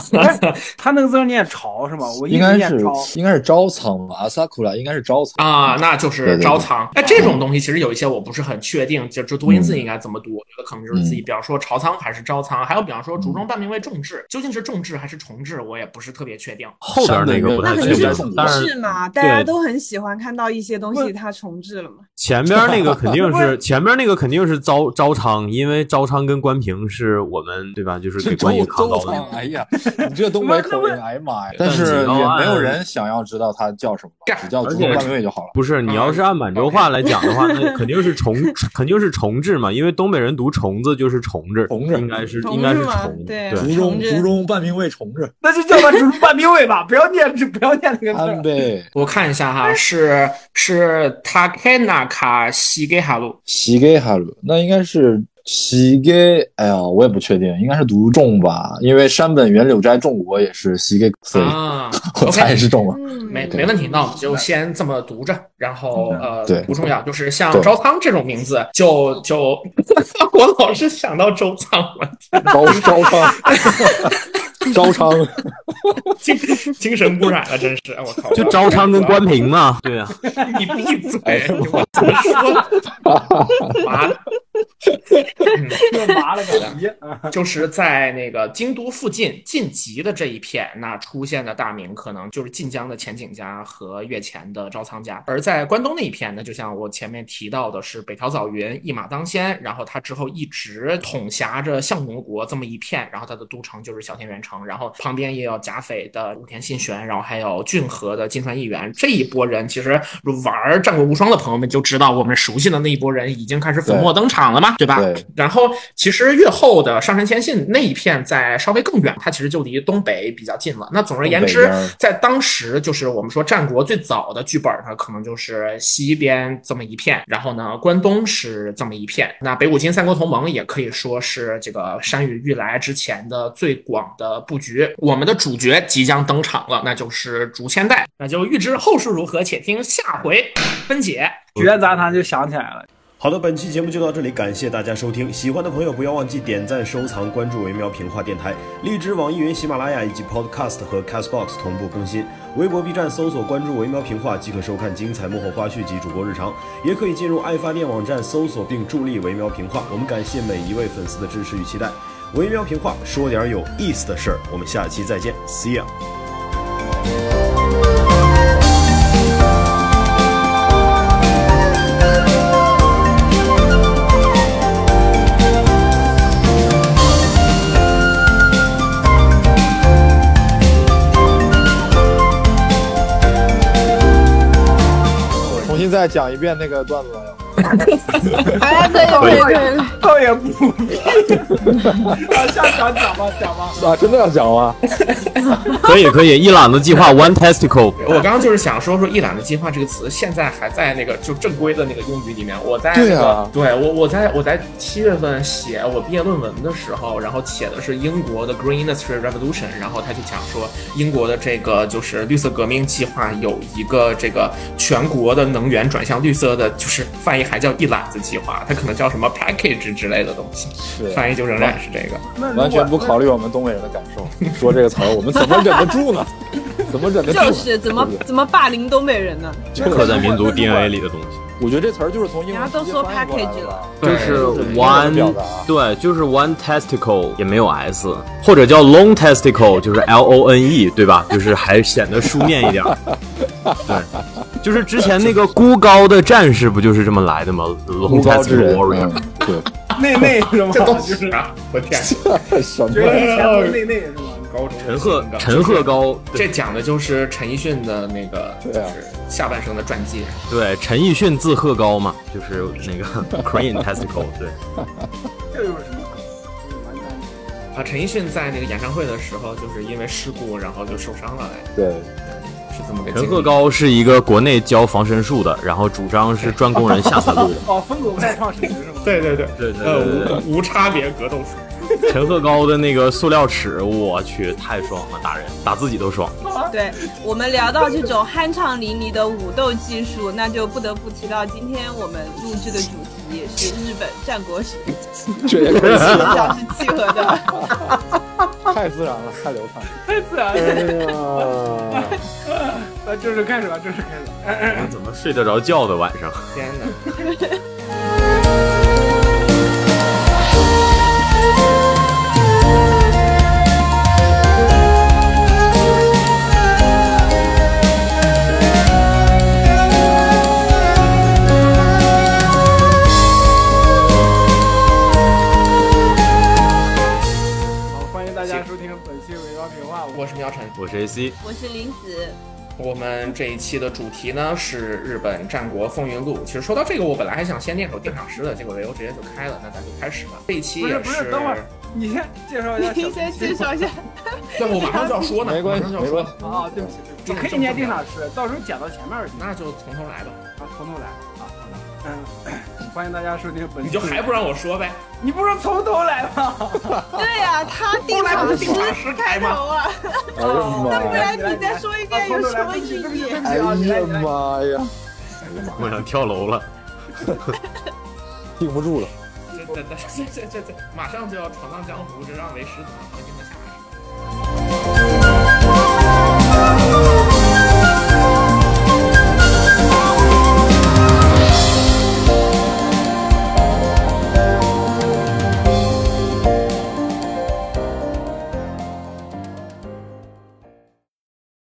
他那个字儿念朝是吗？我应该是直念朝。应该是招仓吧，阿萨库拉应该是招仓。啊，那就是对对对招仓。哎，这种东西其实有一些我不是很确定，就这多音字应该怎么读？我觉得可能就是自己，嗯比方说朝仓还是招仓，还有比方说竹中半名为重治，究竟是重治还是重治，我也不是特别确定。后边那个不太那确定肯定是重，但是置嘛，大家都很喜欢看到一些东西它重置了嘛。前边那个肯定是前边那个肯定是招招昌，因为招昌跟关平是我们对吧？就是给关羽扛刀的。哎呀，你这东北口音，哎呀妈呀！但是也没有人想要知道他叫什么，只叫竹中半名卫就好了。不是，你要是按满洲话来讲的话，那肯定是重，肯定是重置嘛，因为东北人读虫子就是虫子，虫子应该是虫应该是虫，对对。竹中竹中半兵卫虫子，那就叫它竹中半兵卫吧，不要念不要念那个字安儿。倍 我看一下哈，是是 Takenaka Shigeharu，西给哈鲁，那应该是西给，哎呀，我也不确定，应该是读重吧，因为山本元柳斋重国也是西给，所以啊 我猜，OK，是重了。嗯，没没问题，那我们就先这么读着，然后呃对。不重要，就是像对。招仓这种名字，就就 我老是想到周仓了，招招昌，招昌，精精神污染了，真是我靠！就招昌跟关平嘛，对啊，你闭嘴！我怎么说？妈的！嗯这麻了个逼啊！就是在那个京都附近晋级的这一片，那出现的大名可能就是晋江的前景家和越前的招仓家。而在关东那一片呢，就像我前面提到的是北条早云一马当先，然后他之后一直统辖着相模国这么一片，然后他的都城就是小田原城，然后旁边也有甲斐的武田信玄，然后还有骏河的金川义元这一波人，其实玩战国无双的朋友们就知道，我们熟悉的那一波人已经开始粉墨登场了嘛，对吧？对然后其实越后的上杉谦信那一片在稍微更远，它其实就离东北比较近了。那总而言之在当时就是我们说战国最早的剧本呢，可能就是西边这么一片，然后呢关东是这么一片。那北五金三国同盟也可以说是这个山雨欲来之前的最广的布局。我们的主角即将登场了，那就是竹千代。那就预知后事如何，且听下回分解。绝杂谈就想起来了。好的，本期节目就到这里，感谢大家收听。喜欢的朋友不要忘记点赞、收藏、关注“维喵平话电台”，荔枝、网易云、喜马拉雅以及 Podcast 和 Castbox 同步更新。微博、B 站搜索关注“维喵平话”即可收看精彩幕后花絮及主播日常，也可以进入爱发电网站搜索并助力“维喵平话”。我们感谢每一位粉丝的支持与期待。微喵平话说点有意思的事儿，我们下期再见，See ya。重新再讲一遍那个段子吧，要。哎，可以可以可以，倒也不必。啊，下讲讲吧，讲吧。啊，真的要讲吗？可 以可以，一揽子计划 One Testicle。我刚刚就是想说说“一揽子计划”这个词，现在还在那个就正规的那个用语里面。我在那个对啊对我我在我在七月份写我毕业论文的时候，然后写的是英国的 Green Industry Revolution，然后他就讲说英国的这个就是绿色革命计划有一个这个全国的能源转向绿色的，就是翻译还叫“一揽子计划”，它可能叫什么 package 之类的东西，是翻译就仍然是这个。那完全不考虑我们东北人的感受，说这个词儿，我们怎么忍得住呢？怎么忍得住？就是怎么怎么霸凌东北人呢？刻在民族 DNA 里的东西，我觉得这词儿就是从英文人家都说 package 了就是 one 对，就是 one testicle 也没有 s，或者叫 long testicle，就是 l o n e，对吧？就是还显得书面一点儿。对，就是之前那个 孤高的战士不就是这么来的吗孤高之人对，内内是吗？这都就是是啥？我天！什么内内是吗？高陈赫的陈赫高，这讲的就是陈奕迅的那个，就对啊是下半生的传记。对陈奕迅字赫高嘛，就是那个 crane testicle，对。这有什么？完全啊，陈奕迅在那个演唱会的时候，就是因为事故，然后就受伤了，哎对，是这么个陈。鹤高是一个国内教防身术的，然后主张是专攻人下三路的。哦，疯狗再创事实是吗？对对对对对呃，对对无无差别格斗术。陈鹤高的那个塑料尺，我去，太爽了，打人打自己都爽。对我们聊到这种酣畅淋漓的武斗技术，那就不得不提到今天我们录制的主题是日本战国史，这也可以，是契合的。太自然了，太流畅了。太自然哎了。呀，那正式开始吧，正式开始。怎么睡得着觉的晚上？天哪！我是喵晨。我是 AC，我是林子，我们这一期的主题呢是日本战国风云录。其实说到这个，我本来还想先念首定场诗的，结果维欧直接就开了，那咱就开始吧。这一期也不是不是，等会儿你先介绍一下你先介绍一下。对，我马上就要说呢，没关系马上就要说没关系啊，对不起，对不起，你可以念定场诗，到时候讲到前面去。那就从头来吧。啊，从头来啊，好的，嗯，欢迎大家收听本期。你就还不让我说呗？你不是从头来吗？对呀、他定场诗定场诗开头啊，哎呀那不妈呀！然你再说一遍又说一句你。哎呀妈呀！我想跳楼了。顶不住了。这这这这这这这，马上就要闯荡江湖，这让为师怎么放心的下来？